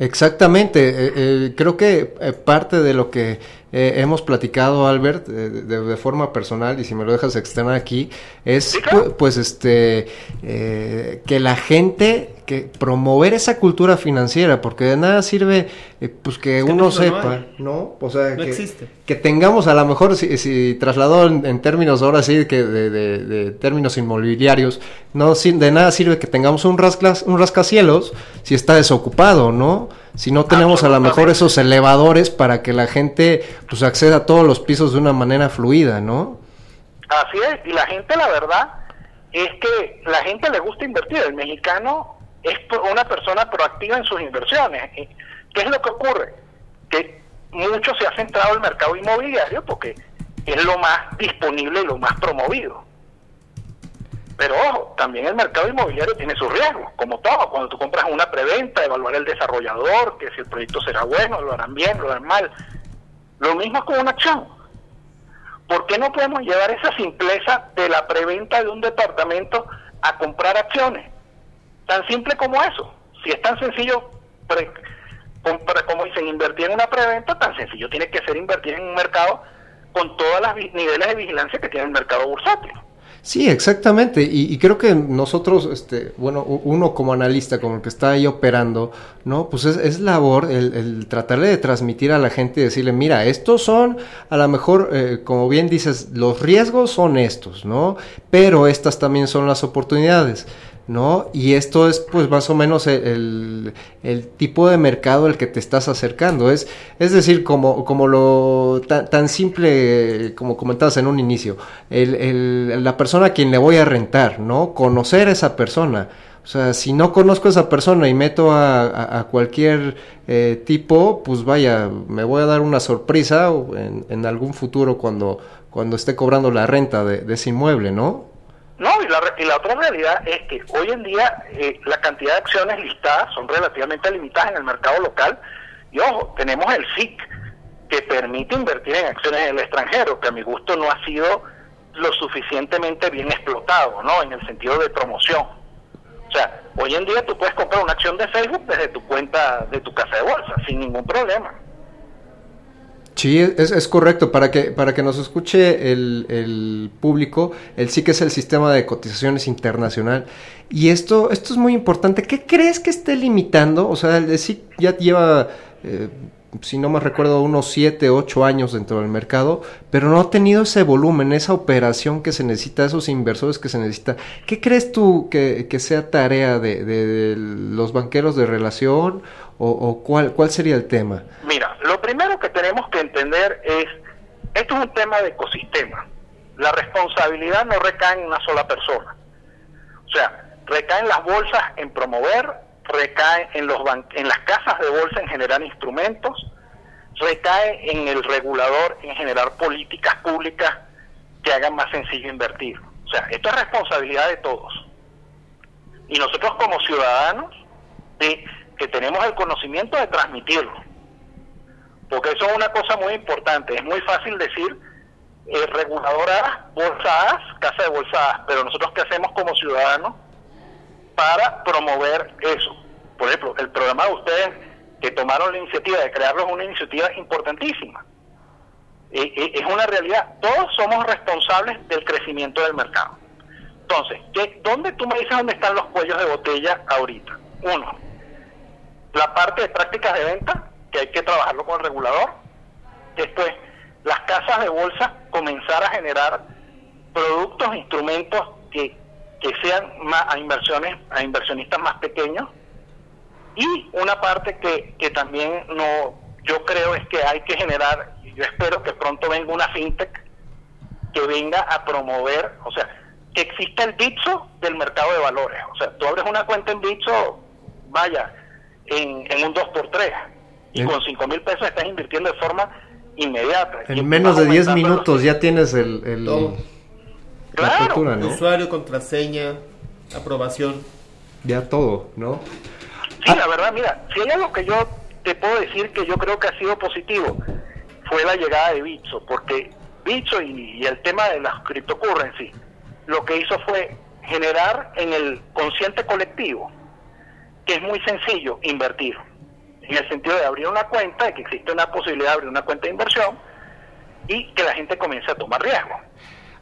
Exactamente, eh, eh, creo que eh, parte de lo que eh, hemos platicado, Albert, eh, de, de forma personal, y si me lo dejas externar aquí, es pu- pues este eh, que la gente, que promover esa cultura financiera, porque de nada sirve eh, pues que que uno no, no sepa. ¿no? O sea, No que, existe. que tengamos a lo mejor, si, si trasladado en, en términos ahora sí, que de, de- de términos inmobiliarios, no sin- de nada sirve que tengamos un, rascas, un rascacielos si está desocupado, ¿no? Si no tenemos a lo mejor esos elevadores para que la gente pues acceda a todos los pisos de una manera fluida, ¿no? Así es, y la gente, la verdad, es que la gente le gusta invertir. El mexicano es una persona proactiva en sus inversiones. ¿Y ¿Qué es lo que ocurre? Que mucho se ha centrado el mercado inmobiliario porque es lo más disponible y lo más promovido. Pero ojo, también el mercado inmobiliario tiene sus riesgos, como todo. Cuando tú compras una preventa, evaluar el desarrollador, que si el proyecto será bueno, lo harán bien, lo harán mal. Lo mismo con una acción. ¿Por qué no podemos llevar esa simpleza de la preventa de un departamento a comprar acciones? Tan simple como eso. Si es tan sencillo, pre- compra- como dicen, invertir en una preventa, tan sencillo tiene que ser invertir en un mercado con todos los niveles de vigilancia que tiene el mercado bursátil. Sí, exactamente. Y, y creo que nosotros, este, bueno, uno como analista, como el que está ahí operando, ¿no? Pues es, es labor el, el tratarle de transmitir a la gente y decirle, mira, estos son, a lo mejor, eh, como bien dices, los riesgos son estos, ¿no? Pero estas también son las oportunidades. ¿No? Y esto es pues más o menos el, el- tipo de mercado al que te estás acercando. Es, es decir, como, como lo tan, tan simple como comentabas en un inicio, el, la persona a quien le voy a rentar, ¿no? Conocer a esa persona. O sea, si no conozco a esa persona y meto a, a- cualquier eh, tipo, pues vaya, me voy a dar una sorpresa en, en algún futuro cuando, cuando esté cobrando la renta de, de ese inmueble, ¿no? No, y la, y la otra realidad es que hoy en día eh, la cantidad de acciones listadas son relativamente limitadas en el mercado local. Y ojo, tenemos el SIC, que permite invertir en acciones en el extranjero, que a mi gusto no ha sido lo suficientemente bien explotado, ¿no? En el sentido de promoción. O sea, hoy en día tú puedes comprar una acción de Facebook desde tu cuenta de tu casa de bolsa, sin ningún problema. Sí, es, es correcto. Para que, para que nos escuche el, el público, el que es el sistema de cotizaciones internacional. Y esto, esto es muy importante. ¿Qué crees que esté limitando? O sea, el SIC ya lleva, eh, si no me recuerdo, unos 7, 8 años dentro del mercado, pero no ha tenido ese volumen, esa operación que se necesita, esos inversores que se necesita. ¿Qué crees tú que, que sea tarea de, de- los banqueros de relación o, o cuál, cuál sería el tema? Mira, lo primero que tenemos que entender es, esto es un tema de ecosistema. La responsabilidad no recae en una sola persona. O sea, recae en las bolsas en promover, recae en, los ban- en las casas de bolsa en generar instrumentos, recae en el regulador en generar políticas públicas que hagan más sencillo invertir. O sea, esto es responsabilidad de todos. Y nosotros como ciudadanos, que tenemos el conocimiento de transmitirlo. Porque eso es una cosa muy importante. Es muy fácil decir eh, regulador A, bolsa A, casa de bolsa A, pero nosotros qué hacemos como ciudadanos para promover eso. Por ejemplo, el programa de ustedes que tomaron la iniciativa de crearlo es una iniciativa importantísima. Eh, eh, es una realidad. Todos somos responsables del crecimiento del mercado. Entonces, ¿qué, ¿dónde tú me dices dónde están los cuellos de botella ahorita? Uno, la parte de prácticas de venta, que hay que trabajarlo con el regulador. Después, las casas de bolsa comenzar a generar productos, instrumentos que, que sean más a inversiones, a inversionistas más pequeños. Y una parte que, que también no, yo creo es que hay que generar, y yo espero que pronto venga una fintech que venga a promover, o sea, que exista el Bitso del mercado de valores. O sea, tú abres una cuenta en Bitso, vaya, en, en un 2x3 y En- con 5 mil pesos estás invirtiendo de forma inmediata. En menos de 10 aumentando los- minutos ya tienes el, el- Todo. la apertura, ¿no? Usuario, contraseña, aprobación. Ya todo, ¿no? Sí, la verdad, mira, si hay algo que yo te puedo decir que yo creo que ha sido positivo, fue la llegada de Bitso, porque Bitso y, y el tema de las cryptocurrency, lo que hizo fue generar en el consciente colectivo que es muy sencillo invertir, en el sentido de abrir una cuenta, de que existe una posibilidad de abrir una cuenta de inversión y que la gente comience a tomar riesgo.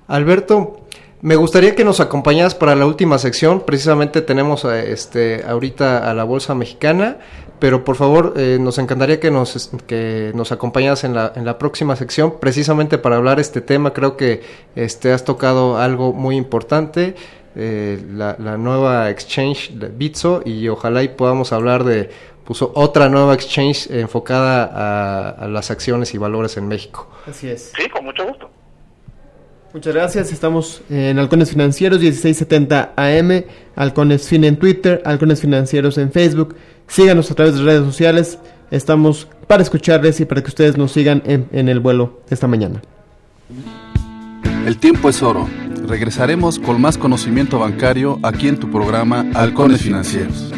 Alberto, me gustaría que nos acompañaras para la última sección. Precisamente tenemos eh, este ahorita a la Bolsa Mexicana, pero por favor eh, nos encantaría que nos, que nos acompañaras en la, en la próxima sección, precisamente para hablar este tema. Creo que este has tocado algo muy importante, eh, la, la nueva exchange de Bitso, y ojalá y podamos hablar de pues, otra nueva exchange enfocada a, a las acciones y valores en México. Así es. Sí, con mucho gusto. Muchas gracias. Estamos en Halcones Financieros 1670 AM, Halcones Fin en Twitter, Halcones Financieros en Facebook. Síganos a través de redes sociales. Estamos para escucharles y para que ustedes nos sigan en, en el vuelo esta mañana. El tiempo es oro. Regresaremos con más conocimiento bancario aquí en tu programa Halcones Financieros.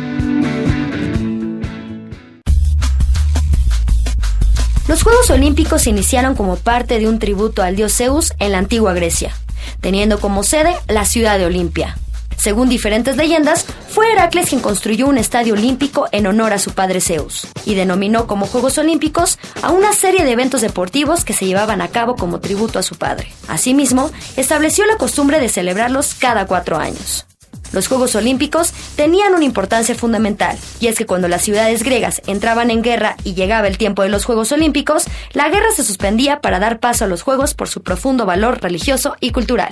Los Juegos Olímpicos se iniciaron como parte de un tributo al dios Zeus en la antigua Grecia, teniendo como sede la ciudad de Olimpia. Según diferentes leyendas, fue Heracles quien construyó un estadio olímpico en honor a su padre Zeus y denominó como Juegos Olímpicos a una serie de eventos deportivos que se llevaban a cabo como tributo a su padre. Asimismo, estableció la costumbre de celebrarlos cada cuatro años. Los Juegos Olímpicos tenían una importancia fundamental, y es que cuando las ciudades griegas entraban en guerra y llegaba el tiempo de los Juegos Olímpicos, la guerra se suspendía para dar paso a los Juegos por su profundo valor religioso y cultural.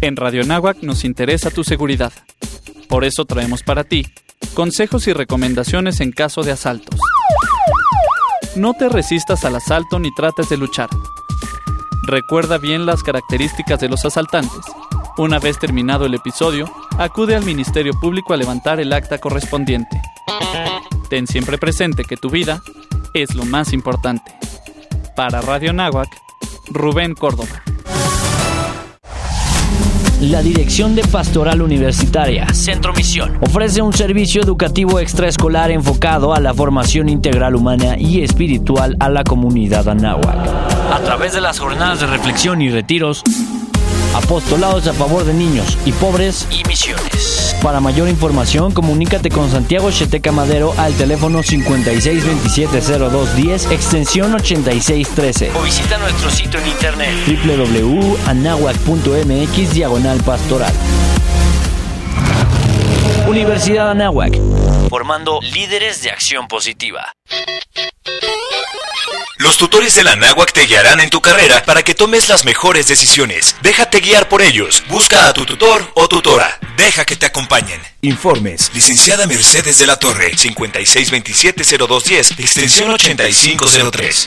En Radio Náhuac nos interesa tu seguridad. Por eso traemos para ti consejos y recomendaciones en caso de asaltos. No te resistas al asalto ni trates de luchar. Recuerda bien las características de los asaltantes. Una vez terminado el episodio, acude al Ministerio Público a levantar el acta correspondiente. Ten siempre presente que tu vida es lo más importante. Para Radio Náhuac, Rubén Córdoba. La Dirección de Pastoral Universitaria, Centro Misión, ofrece un servicio educativo extraescolar enfocado a la formación integral humana y espiritual a la comunidad anáhuac. a través de las jornadas de reflexión y retiros, apostolados a favor de niños y pobres y misiones. Para mayor información, comunícate con Santiago Cheteca Madero al teléfono 56270210, extensión 8613. O visita nuestro sitio en internet www.anahuac.mx diagonal pastoral. Universidad Anáhuac, formando líderes de acción positiva. Los tutores de la Anáhuac te guiarán en tu carrera para que tomes las mejores decisiones. Déjate guiar por ellos. Busca a tu tutor o tutora. Deja que te acompañen. Informes. Licenciada Mercedes de la Torre, 56270210, extensión 8503.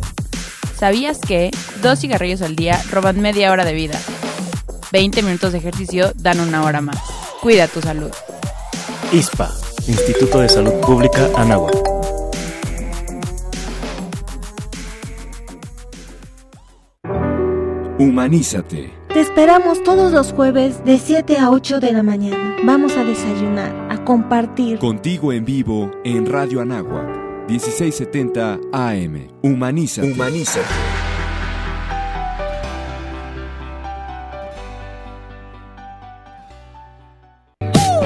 ¿Sabías que dos cigarrillos al día roban media hora de vida? 20 minutos de ejercicio dan una hora más. Cuida tu salud. ISPA, Instituto de Salud Pública Anáhuac. Humanízate. Te esperamos todos los jueves de 7 a 8 de la mañana. Vamos a desayunar, a compartir. Contigo en vivo en Radio Anáhuac. 1670 AM. Humanízate. Humanízate.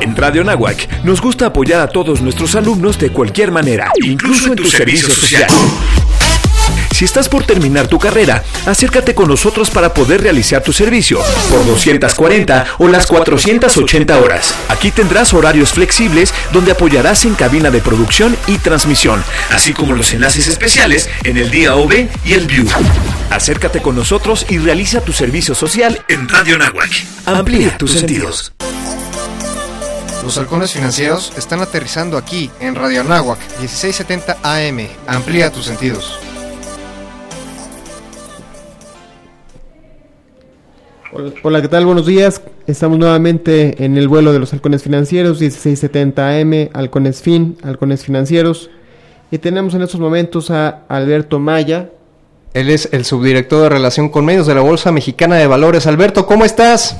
En Radio Nahuac nos gusta apoyar a todos nuestros alumnos de cualquier manera, incluso en tu servicio social. Si estás por terminar tu carrera, acércate con nosotros para poder realizar tu servicio por 240 o las 480 horas. Aquí tendrás horarios flexibles donde apoyarás en cabina de producción y transmisión, así como los enlaces especiales en el día OV y el View. Acércate con nosotros y realiza tu servicio social en Radio Nahuac. Amplía tus sentidos. Los halcones financieros están aterrizando aquí en Radio Anáhuac 1670 AM. Amplía tus sentidos. Hola, hola, ¿qué tal? Buenos días. Estamos nuevamente en el vuelo de los halcones financieros, 1670 AM, halcones fin, halcones financieros. Y tenemos en estos momentos a Alberto Maya. Él es el subdirector de Relación con Medios de la Bolsa Mexicana de Valores. Alberto, ¿cómo estás?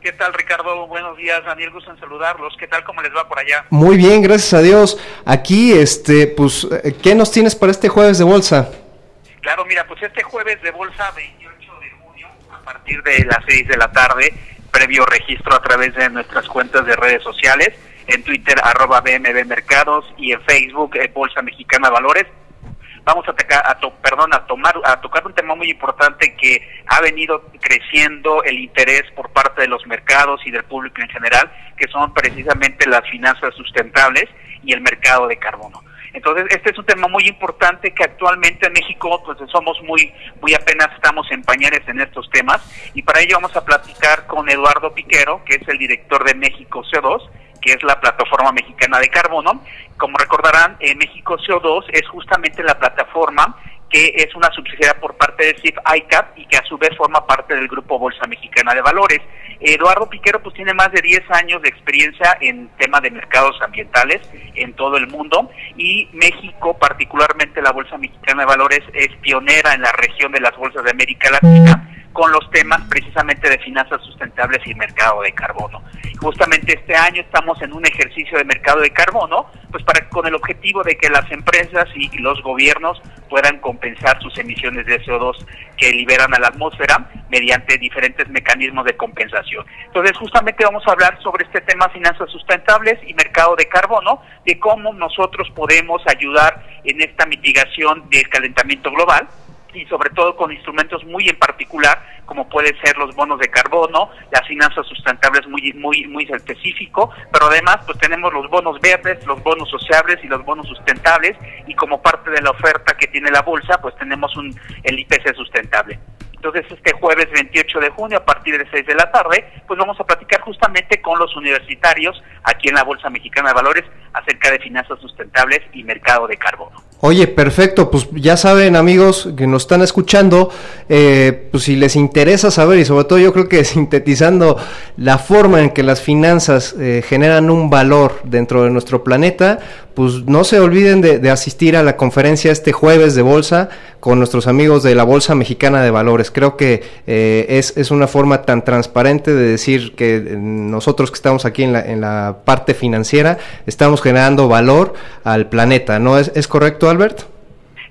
¿Qué tal, Ricardo? Buenos días, Daniel. Gusto en saludarlos. ¿Qué tal? ¿Cómo les va por allá? Muy bien, gracias a Dios. Aquí, este, pues, ¿qué nos tienes para este jueves de bolsa? Claro, mira, pues este jueves de bolsa 28 de junio, a partir de las 6 de la tarde, previo registro a través de nuestras cuentas de redes sociales, en Twitter, arroba BMB Mercados, y en Facebook, eh, Bolsa Mexicana Valores, vamos a, tocar, a perdón, a tomar a tocar un tema muy importante que ha venido creciendo el interés por parte de los mercados y del público en general, que son precisamente las finanzas sustentables y el mercado de carbono. Entonces, este es un tema muy importante que actualmente en México pues somos muy muy apenas estamos en pañales en estos temas y para ello vamos a platicar con Eduardo Piquero, que es el director de México CO2 que es la plataforma mexicana de carbono. Como recordarán, eh, México CO2 es justamente la plataforma que es una subsidiaria por parte de CIF ICAP y que a su vez forma parte del Grupo Bolsa Mexicana de Valores. Eduardo Piquero pues tiene más de 10 años de experiencia en tema de mercados ambientales en todo el mundo y México, particularmente la Bolsa Mexicana de Valores, es pionera en la región de las bolsas de América Latina con los temas precisamente de finanzas sustentables y mercado de carbono. Justamente este año estamos en un ejercicio de mercado de carbono, pues para con el objetivo de que las empresas y los gobiernos puedan compensar sus emisiones de CO2 que liberan a la atmósfera mediante diferentes mecanismos de compensación. Entonces, justamente vamos a hablar sobre este tema finanzas sustentables y mercado de carbono, de cómo nosotros podemos ayudar en esta mitigación del calentamiento global y sobre todo con instrumentos muy en particular como pueden ser los bonos de carbono, las finanzas sustentables muy muy muy específico, pero además pues tenemos los bonos verdes, los bonos sociables y los bonos sustentables y como parte de la oferta que tiene la bolsa pues tenemos un el IPC sustentable. Entonces, este jueves 28 de junio, a partir de 6 de la tarde, pues vamos a platicar justamente con los universitarios aquí en la Bolsa Mexicana de Valores acerca de finanzas sustentables y mercado de carbono. Oye, perfecto, pues ya saben amigos que nos están escuchando, eh, pues si les interesa saber y sobre todo yo creo que sintetizando la forma en que las finanzas eh, generan un valor dentro de nuestro planeta, pues no se olviden de, asistir a la conferencia este jueves de bolsa con nuestros amigos de la Bolsa Mexicana de Valores. Creo que eh, es, es una forma tan transparente de decir que eh, nosotros que estamos aquí en la, en la parte financiera estamos generando valor al planeta, ¿no? ¿Es, es correcto, Albert?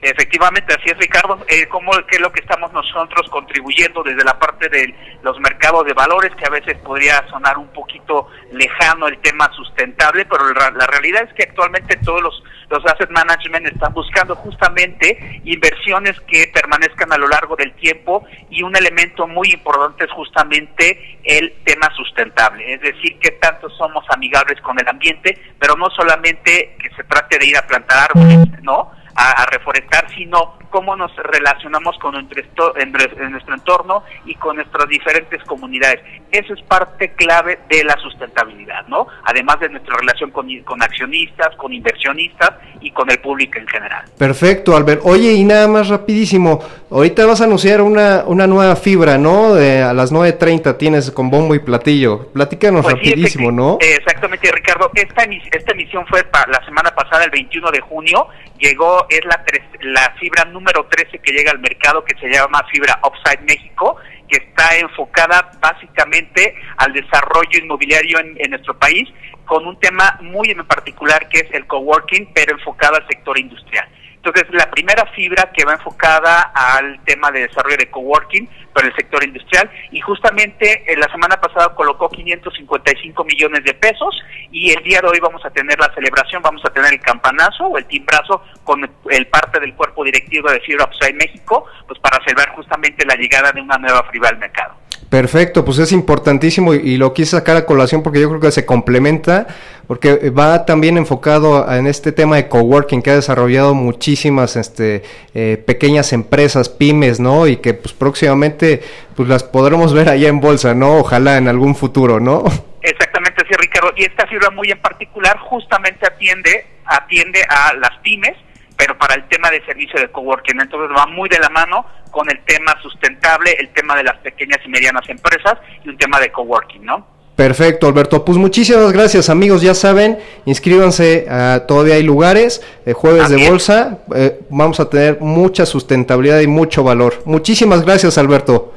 Efectivamente, así es, Ricardo. Eh, ¿Cómo qué es lo que estamos nosotros contribuyendo desde la parte de los mercados de valores, que a veces podría sonar un poquito lejano el tema sustentable, pero la realidad es que actualmente todos los, los asset management están buscando justamente inversiones que permanezcan a lo largo del tiempo y un elemento muy importante es justamente el tema sustentable, es decir, que tanto somos amigables con el ambiente, pero no solamente que se trate de ir a plantar árboles, ¿no? a, a, reforestar, sino cómo nos relacionamos con nuestro, en, nuestro entorno y con nuestras diferentes comunidades. Eso es parte clave de la sustentabilidad, ¿no? Además de nuestra relación con, con accionistas, con inversionistas y con el público en general. Perfecto, Albert. Oye, y nada más rapidísimo, ahorita vas a anunciar una, una nueva fibra, ¿no? De, a las 9.30 tienes con bombo y platillo. Platícanos Pues rapidísimo, ¿no? Exactamente, Ricardo. Esta, esta emisión fue pa- la semana pasada, el 21 de junio. Llegó, es la, tres- la fibra número 13 que llega al mercado, que se llama Fibra Upside México, que está enfocada básicamente al desarrollo inmobiliario en, en nuestro país, con un tema muy en particular que es el coworking, pero enfocado al sector industrial. Entonces, la primera fibra que va enfocada al tema de desarrollo de coworking para el sector industrial y justamente eh, la semana pasada colocó 555 millones de pesos y el día de hoy vamos a tener la celebración, vamos a tener el campanazo o el timbrazo con el parte del cuerpo directivo de Fibra Upside México, pues para celebrar justamente la llegada de una nueva fibra al mercado. Perfecto, pues es importantísimo y, lo quise sacar a colación porque yo creo que se complementa, porque va también enfocado en este tema de coworking que ha desarrollado muchísimas este, eh, pequeñas empresas, pymes, ¿no? Y que pues próximamente pues las podremos ver allá en bolsa, ¿no? Ojalá en algún futuro, ¿no? Exactamente, sí, Ricardo. Y esta fibra muy en particular justamente atiende, atiende a las pymes, pero para el tema de servicio de coworking. Entonces va muy de la mano con el tema sustentable, el tema de las pequeñas y medianas empresas y un tema de coworking, ¿no? Perfecto, Alberto. Pues muchísimas gracias, amigos. Ya saben, inscríbanse, ah, todavía hay lugares. eh, jueves de bolsa, eh, vamos a tener mucha sustentabilidad y mucho valor. Muchísimas gracias, Alberto.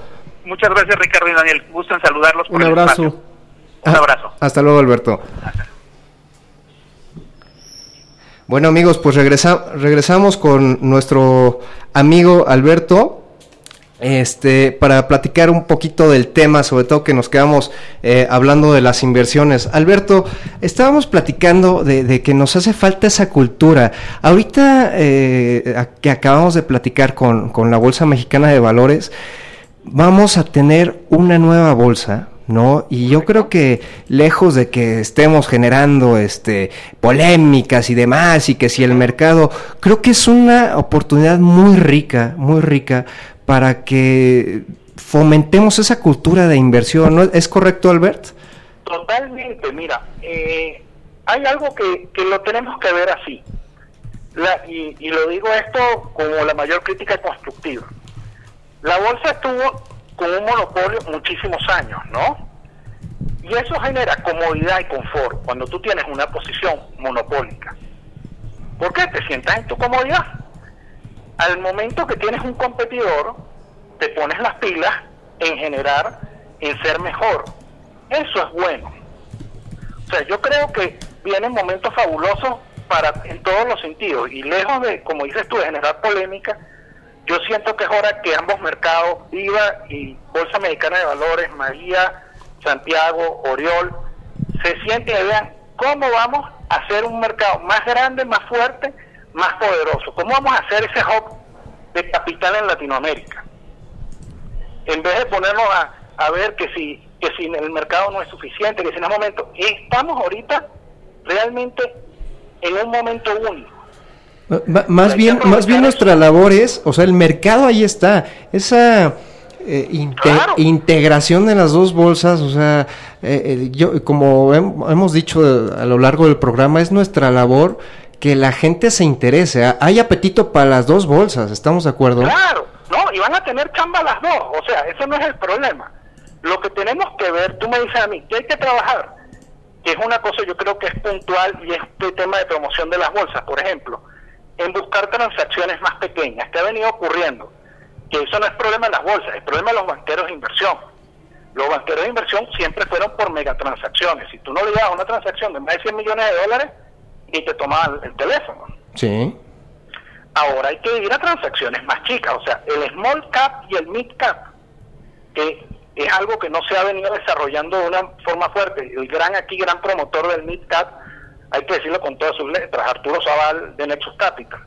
Muchas gracias, Ricardo y Daniel. Gusto en saludarlos. por Un el abrazo. Un abrazo. Hasta luego, Alberto. Bueno, amigos, pues regresa- regresamos con nuestro amigo Alberto. Este, para platicar un poquito del tema, sobre todo que nos quedamos eh, hablando de las inversiones. Alberto, estábamos platicando de, que nos hace falta esa cultura. Ahorita eh, que acabamos de platicar con, con la Bolsa Mexicana de Valores, vamos a tener una nueva bolsa, ¿no? Y yo creo que lejos de que estemos generando este polémicas y demás y que si el mercado, creo que es una oportunidad muy rica, muy rica para que fomentemos esa cultura de inversión. ¿Es correcto, Albert? Totalmente, mira, eh, hay algo que, que lo tenemos que ver así. La- y, y lo digo esto como la mayor crítica constructiva. La bolsa estuvo con un monopolio muchísimos años, ¿no? Y eso genera comodidad y confort cuando tú tienes una posición monopólica. ¿Por qué? Te sientas en tu comodidad. Al momento que tienes un competidor, te pones las pilas en generar, en ser mejor. Eso es bueno. O sea, yo creo que vienen momentos fabulosos para en todos los sentidos y lejos de, como dices tú, de generar polémica, yo siento que es hora que ambos mercados, IVA y Bolsa Mexicana de Valores, María, Santiago, Oriol, se sienten y vean cómo vamos a hacer un mercado más grande, más fuerte, más poderoso. ¿Cómo vamos a hacer ese hub de capital en Latinoamérica? En vez de ponernos a, a ver que si, que si el mercado no es suficiente, que si no es momento, estamos ahorita realmente en un momento único. Más bien, más bien nuestra labor es, o sea, el mercado ahí está, esa eh, inte- integración de las dos bolsas, o sea, eh, eh, yo como hem- hemos dicho a lo largo del programa es nuestra labor que la gente se interese. Ha- Hay apetito para las dos bolsas, ¿estamos de acuerdo? Claro, no, y van a tener chamba las dos, o sea, eso no es el problema. Lo que tenemos que ver, tú me dices a mí, que hay que trabajar, que es una cosa yo creo que es puntual y es este tema de promoción de las bolsas, por ejemplo, en buscar transacciones más pequeñas, que ha venido ocurriendo, que eso no es problema de las bolsas, es problema de los banqueros de inversión. Los banqueros de inversión siempre fueron por megatransacciones. Si tú no le llevas una transacción de más de 100 millones de dólares, y te tomaban el teléfono. Sí. Ahora hay que ir a transacciones más chicas, o sea, el small cap y el mid cap, que es algo que no se ha venido desarrollando de una forma fuerte. El gran aquí, gran promotor del mid cap, hay que decirlo con todas sus letras, Arturo Zaval de Nexus Capital,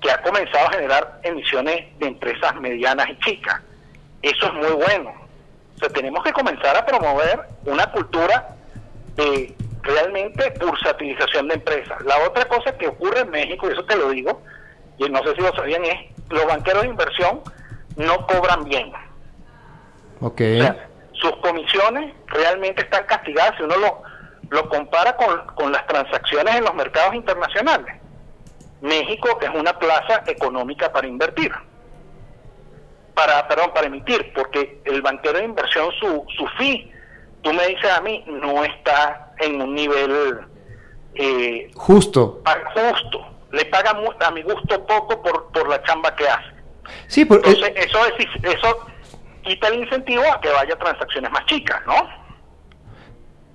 que ha comenzado a generar emisiones de empresas medianas y chicas. Eso es muy bueno. O sea, tenemos que comenzar a promover una cultura de realmente bursatilización de empresas. La otra cosa que ocurre en México, y eso te lo digo, y no sé si lo sabían, es los banqueros de inversión no cobran bien. Ok. Sus comisiones realmente están castigadas si uno lo, lo compara con, con las transacciones en los mercados internacionales. México es una plaza económica para invertir. Para, perdón, para emitir, porque el banquero de inversión, su, su fee, tú me dices a mí, no está en un nivel eh, Justo. justo. Le paga a mi gusto poco por, por la chamba que hace. Sí, por, Entonces, eso, es, eso quita el incentivo a que vaya a transacciones más chicas, ¿no?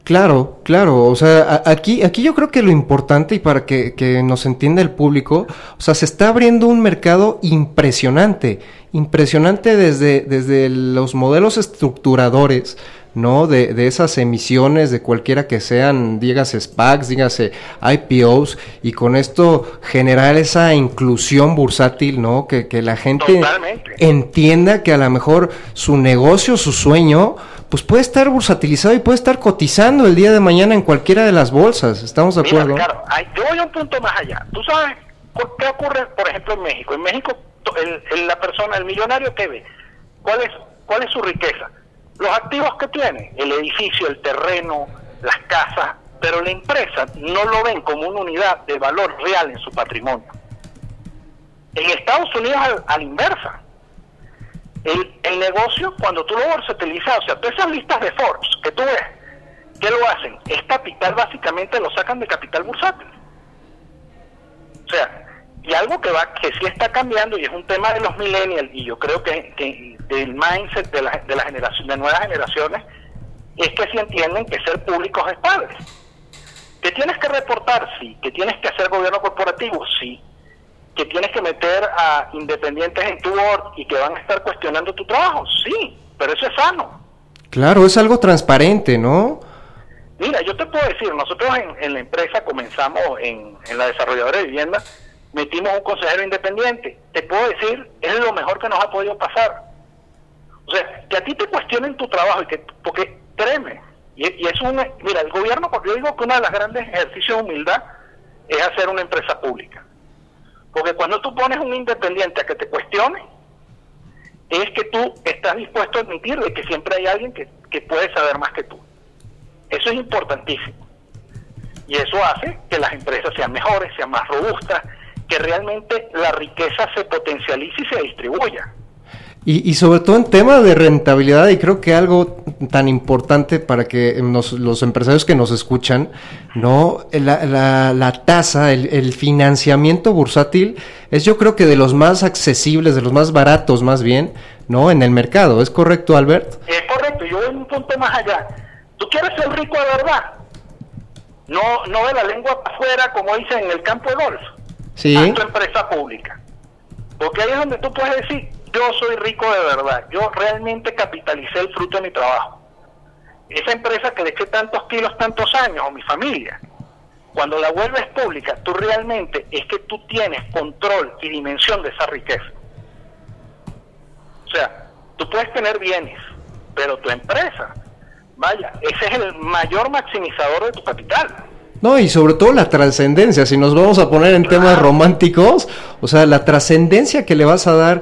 Claro, claro, o sea, aquí, aquí yo creo que lo importante y para que, que nos entienda el público, o sea, se está abriendo un mercado impresionante, impresionante desde, desde los modelos estructuradores, ¿no? De, de esas emisiones, de cualquiera que sean, dígase SPACs, dígase IPOs, y con esto generar esa inclusión bursátil, ¿no? Que, que la gente entienda que a lo mejor su negocio, su sueño, pues puede estar bursatilizado y puede estar cotizando el día de mañana en cualquiera de las bolsas. ¿Estamos de Mira, acuerdo? Ay, yo voy a un punto más allá. ¿Tú sabes qué ocurre, por ejemplo, en México? En México, to- el- el- la persona, el millonario que ve, ¿cuál es, ¿cuál es su riqueza? Los activos que tiene, el edificio, el terreno, las casas, pero la empresa no lo ven como una unidad de valor real en su patrimonio. En Estados Unidos, al, a la inversa. El, negocio, cuando tú lo versatilizas, o sea, todas esas listas de Forbes que tú ves, ¿qué lo hacen? Es capital, básicamente lo sacan de capital bursátil. O sea, y algo que va que sí está cambiando y es un tema de los millennials y yo creo que, que del mindset de la, de la generación de nuevas generaciones es que sí entienden que ser públicos es padre. Que tienes que reportar, sí. Que tienes que hacer gobierno corporativo, sí. Que tienes que meter a independientes en tu board y que van a estar cuestionando tu trabajo, sí. Pero eso es sano. Claro, es algo transparente, ¿no? Mira, yo te puedo decir, nosotros en, en la empresa comenzamos en, en la desarrolladora de vivienda, metimos un consejero independiente. Te puedo decir, es lo mejor que nos ha podido pasar. O sea, que a ti te cuestionen tu trabajo y que, porque créeme, y, es un, mira, el gobierno, porque yo digo que uno de los grandes ejercicios de humildad es hacer una empresa pública. Porque cuando tú pones un independiente a que te cuestione, es que tú estás dispuesto a admitir de que siempre hay alguien que, que puede saber más que tú. Eso es importantísimo. Y eso hace que las empresas sean mejores, sean más robustas, que realmente la riqueza se potencialice y se distribuya. Y, y sobre todo en tema de rentabilidad, y creo que algo tan importante para que nos- los empresarios que nos escuchan, ¿no? La, la- la tasa, el, el financiamiento bursátil es yo creo que de los más accesibles, de los más baratos más bien, ¿no? En el mercado, ¿es correcto, Albert? Es correcto, yo voy un punto más allá. ¿Tú quieres ser rico de verdad? No, no de la lengua para afuera, como dicen en el campo de golf. Haz tu empresa pública. Porque ahí es donde tú puedes decir, yo soy rico de verdad, yo realmente capitalicé el fruto de mi trabajo. Esa empresa que eché tantos kilos, tantos años, o mi familia, cuando la vuelves pública, tú realmente es que tú tienes control y dimensión de esa riqueza. O sea, tú puedes tener bienes, pero tu empresa, vaya, ese es el mayor maximizador de tu capital. No, y sobre todo la trascendencia, si nos vamos a poner en temas románticos, o sea, la trascendencia que le vas a dar,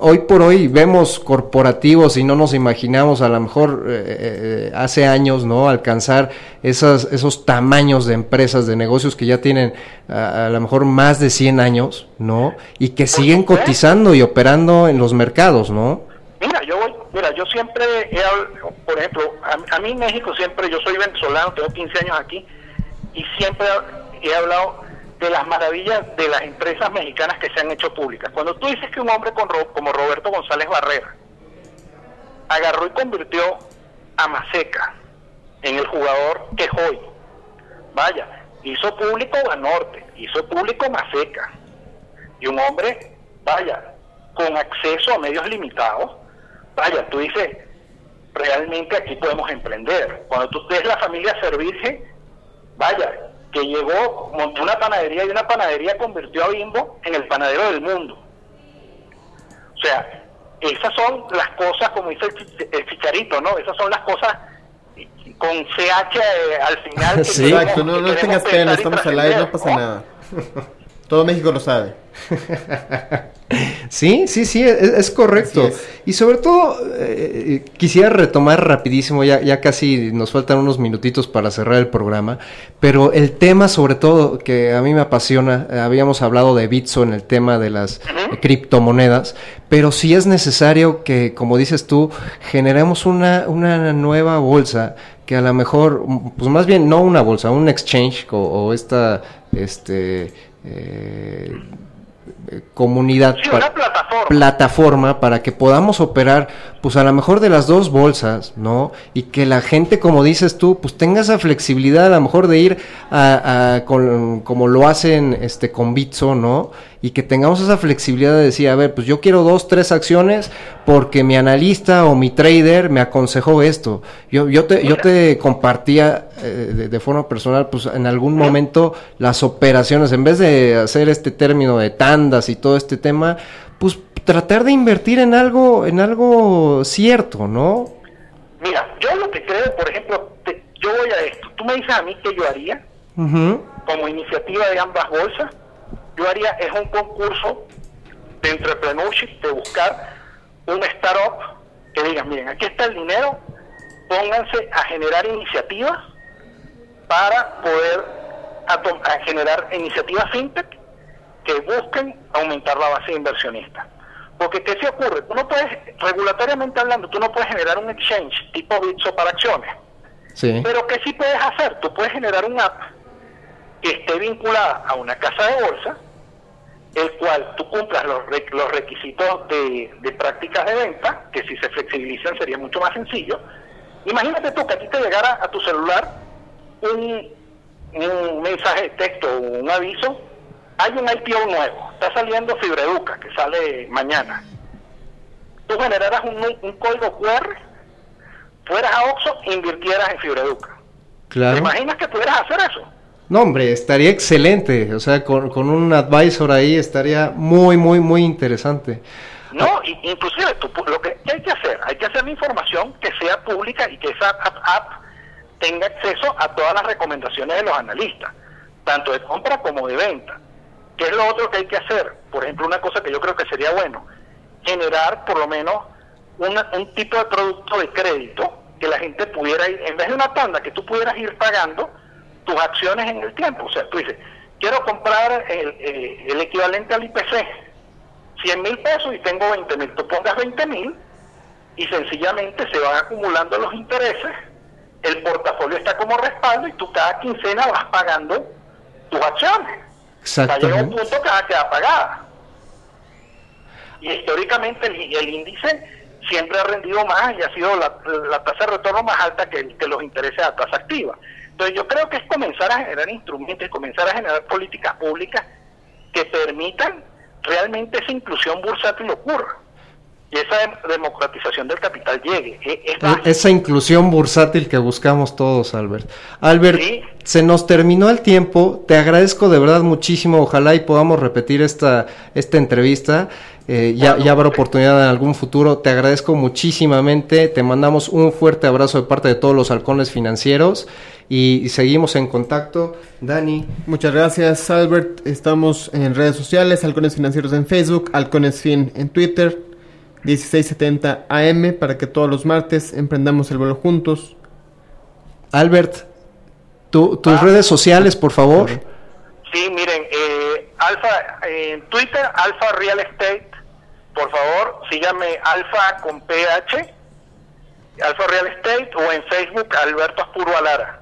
hoy por hoy vemos corporativos y no nos imaginamos a lo mejor eh, eh, hace años, ¿no? Alcanzar esas, esos tamaños de empresas, de negocios que ya tienen a, a lo mejor más de 100 años, ¿no? Y que siguen cotizando y operando en los mercados, ¿no? Mira, yo voy, mira, yo siempre he por ejemplo, a, a mí en México siempre, yo soy venezolano, tengo 15 años aquí, y siempre he hablado de las maravillas de las empresas mexicanas que se han hecho públicas. Cuando tú dices que un hombre con como Roberto González Barrera agarró y convirtió a Maseca en el jugador que hoy, vaya, hizo público Banorte, hizo público Maseca, y un hombre, vaya, con acceso a medios limitados, vaya, tú dices, realmente aquí podemos emprender. Cuando tú ves la familia Servirge, vaya, que llegó, montó una panadería y una panadería convirtió a Bimbo en el panadero del mundo. O sea, esas son las cosas, como dice el, chi- el chicharito, ¿no? Esas son las cosas con CH eh, al final. que Sí. queremos- Exacto, no, no tengas pena, estamos al aire, no pasa nada. Todo México lo sabe. Sí, sí, sí, es, es correcto. Es. Y sobre todo, eh, quisiera retomar rapidísimo, ya, ya casi nos faltan unos minutitos para cerrar el programa, pero el tema sobre todo que a mí me apasiona, eh, habíamos hablado de Bitso en el tema de las eh, criptomonedas, pero sí es necesario que, como dices tú, generemos una, una nueva bolsa que a lo mejor, pues más bien no una bolsa, un exchange o, o esta, este, eh, eh, comunidad Sí, una plataforma. plataforma para que podamos operar pues a lo mejor de las dos bolsas, ¿no? Y que la gente, como dices tú, pues tenga esa flexibilidad a lo mejor de ir a, a- con- como lo hacen este con Bitso, ¿no? Y que tengamos esa flexibilidad de decir, a ver, pues yo quiero dos, tres acciones porque mi analista o mi trader me aconsejó esto. Yo, yo te, yo te compartía eh, de, de forma personal, pues en algún momento las operaciones, en vez de hacer este término de tandas y todo este tema, pues tratar de invertir en algo, en algo cierto, ¿no? Mira, yo lo que creo, por ejemplo, te- yo voy a esto. Tú me dices a mí qué yo haría como iniciativa de ambas bolsas. Yo haría es un concurso de entrepreneurship, de buscar un startup que digan, miren, aquí está el dinero, pónganse a generar iniciativas para poder a to- a generar iniciativas fintech que busquen aumentar la base de inversionistas. Porque ¿qué se ocurre? Tú no puedes, regulatoriamente hablando, tú no puedes generar un exchange tipo Bitso para acciones. Sí. Pero ¿qué sí puedes hacer? Tú puedes generar un app que esté vinculada a una casa de bolsa, el cual tú cumplas los, los requisitos de, de prácticas de venta, que si se flexibilizan sería mucho más sencillo. Imagínate tú que a ti te llegara a tu celular un, un mensaje de texto o un aviso, hay un IPO nuevo, está saliendo Fibreduca, que sale mañana. Tú generaras un, un código QR, fueras a Oxxo e invirtieras en Fibreduca. ¿Te Claro. imaginas que pudieras hacer eso? No, hombre, estaría excelente. O sea, con, con un advisor ahí estaría muy, muy, muy interesante. No, inclusive tú lo que ¿qué hay que hacer, hay que hacer la información que sea pública y que esa app, app tenga acceso a todas las recomendaciones de los analistas, tanto de compra como de venta. ¿Qué es lo otro que hay que hacer? Por ejemplo, una cosa que yo creo que sería bueno, generar por lo menos una- un tipo de producto de crédito que la gente pudiera ir, en vez de una tanda, que tú pudieras ir pagando tus acciones en el tiempo. O sea, tú dices, quiero comprar el, eh, el equivalente al IPC, 100 mil pesos y tengo 20 mil. Tú pongas 20 mil y sencillamente se van acumulando los intereses, el portafolio está como respaldo y tú cada quincena vas pagando tus acciones. A llegar un Exactamente. punto que va a quedar pagada. Y históricamente el, el índice siempre ha rendido más y ha sido la, la tasa de retorno más alta que, que los intereses a tasa activa. Entonces yo creo que es comenzar a generar instrumentos, comenzar a generar políticas públicas que permitan realmente esa inclusión bursátil ocurra y esa dem- democratización del capital llegue. E- es E-. Esa inclusión bursátil que buscamos todos, Albert. Albert, se nos terminó el tiempo. Te agradezco de verdad muchísimo. Ojalá y podamos repetir esta, esta entrevista. Eh, ya, ya habrá oportunidad en algún futuro. Te agradezco muchísimamente. Te mandamos un fuerte abrazo de parte de todos los halcones financieros y, y seguimos en contacto. Dani. Muchas gracias, Albert. Estamos en redes sociales, Halcones Financieros en Facebook, Halcones Fin en Twitter. 1670 AM para que todos los martes emprendamos el vuelo juntos. Albert, tu- tus Ah. redes sociales, por favor. Sí, miren, eh, Alfa, en Twitter, Alfa Real Estate, por favor, síganme Alfa con PH, Alfa Real Estate, o en Facebook, Alberto Aspuro Alara.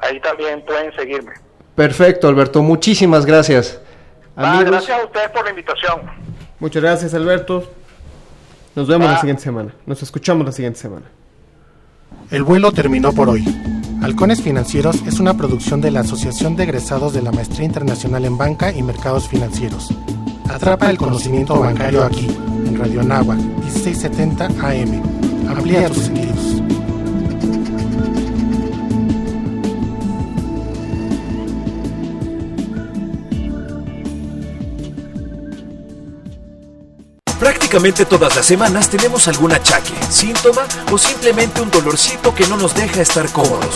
Ahí también pueden seguirme. Perfecto, Alberto. Muchísimas gracias. Ah, gracias a ustedes por la invitación. Muchas gracias, Alberto. Nos vemos la siguiente semana. Nos escuchamos la siguiente semana. El vuelo terminó por hoy. Halcones Financieros es una producción de la Asociación de Egresados de la Maestría Internacional en Banca y Mercados Financieros. Atrapa el conocimiento bancario aquí, en Radio Anáhuac, 1670 AM. Amplía tus sentidos. Prácticamente todas las semanas tenemos algún achaque, síntoma o simplemente un dolorcito que no nos deja estar cómodos.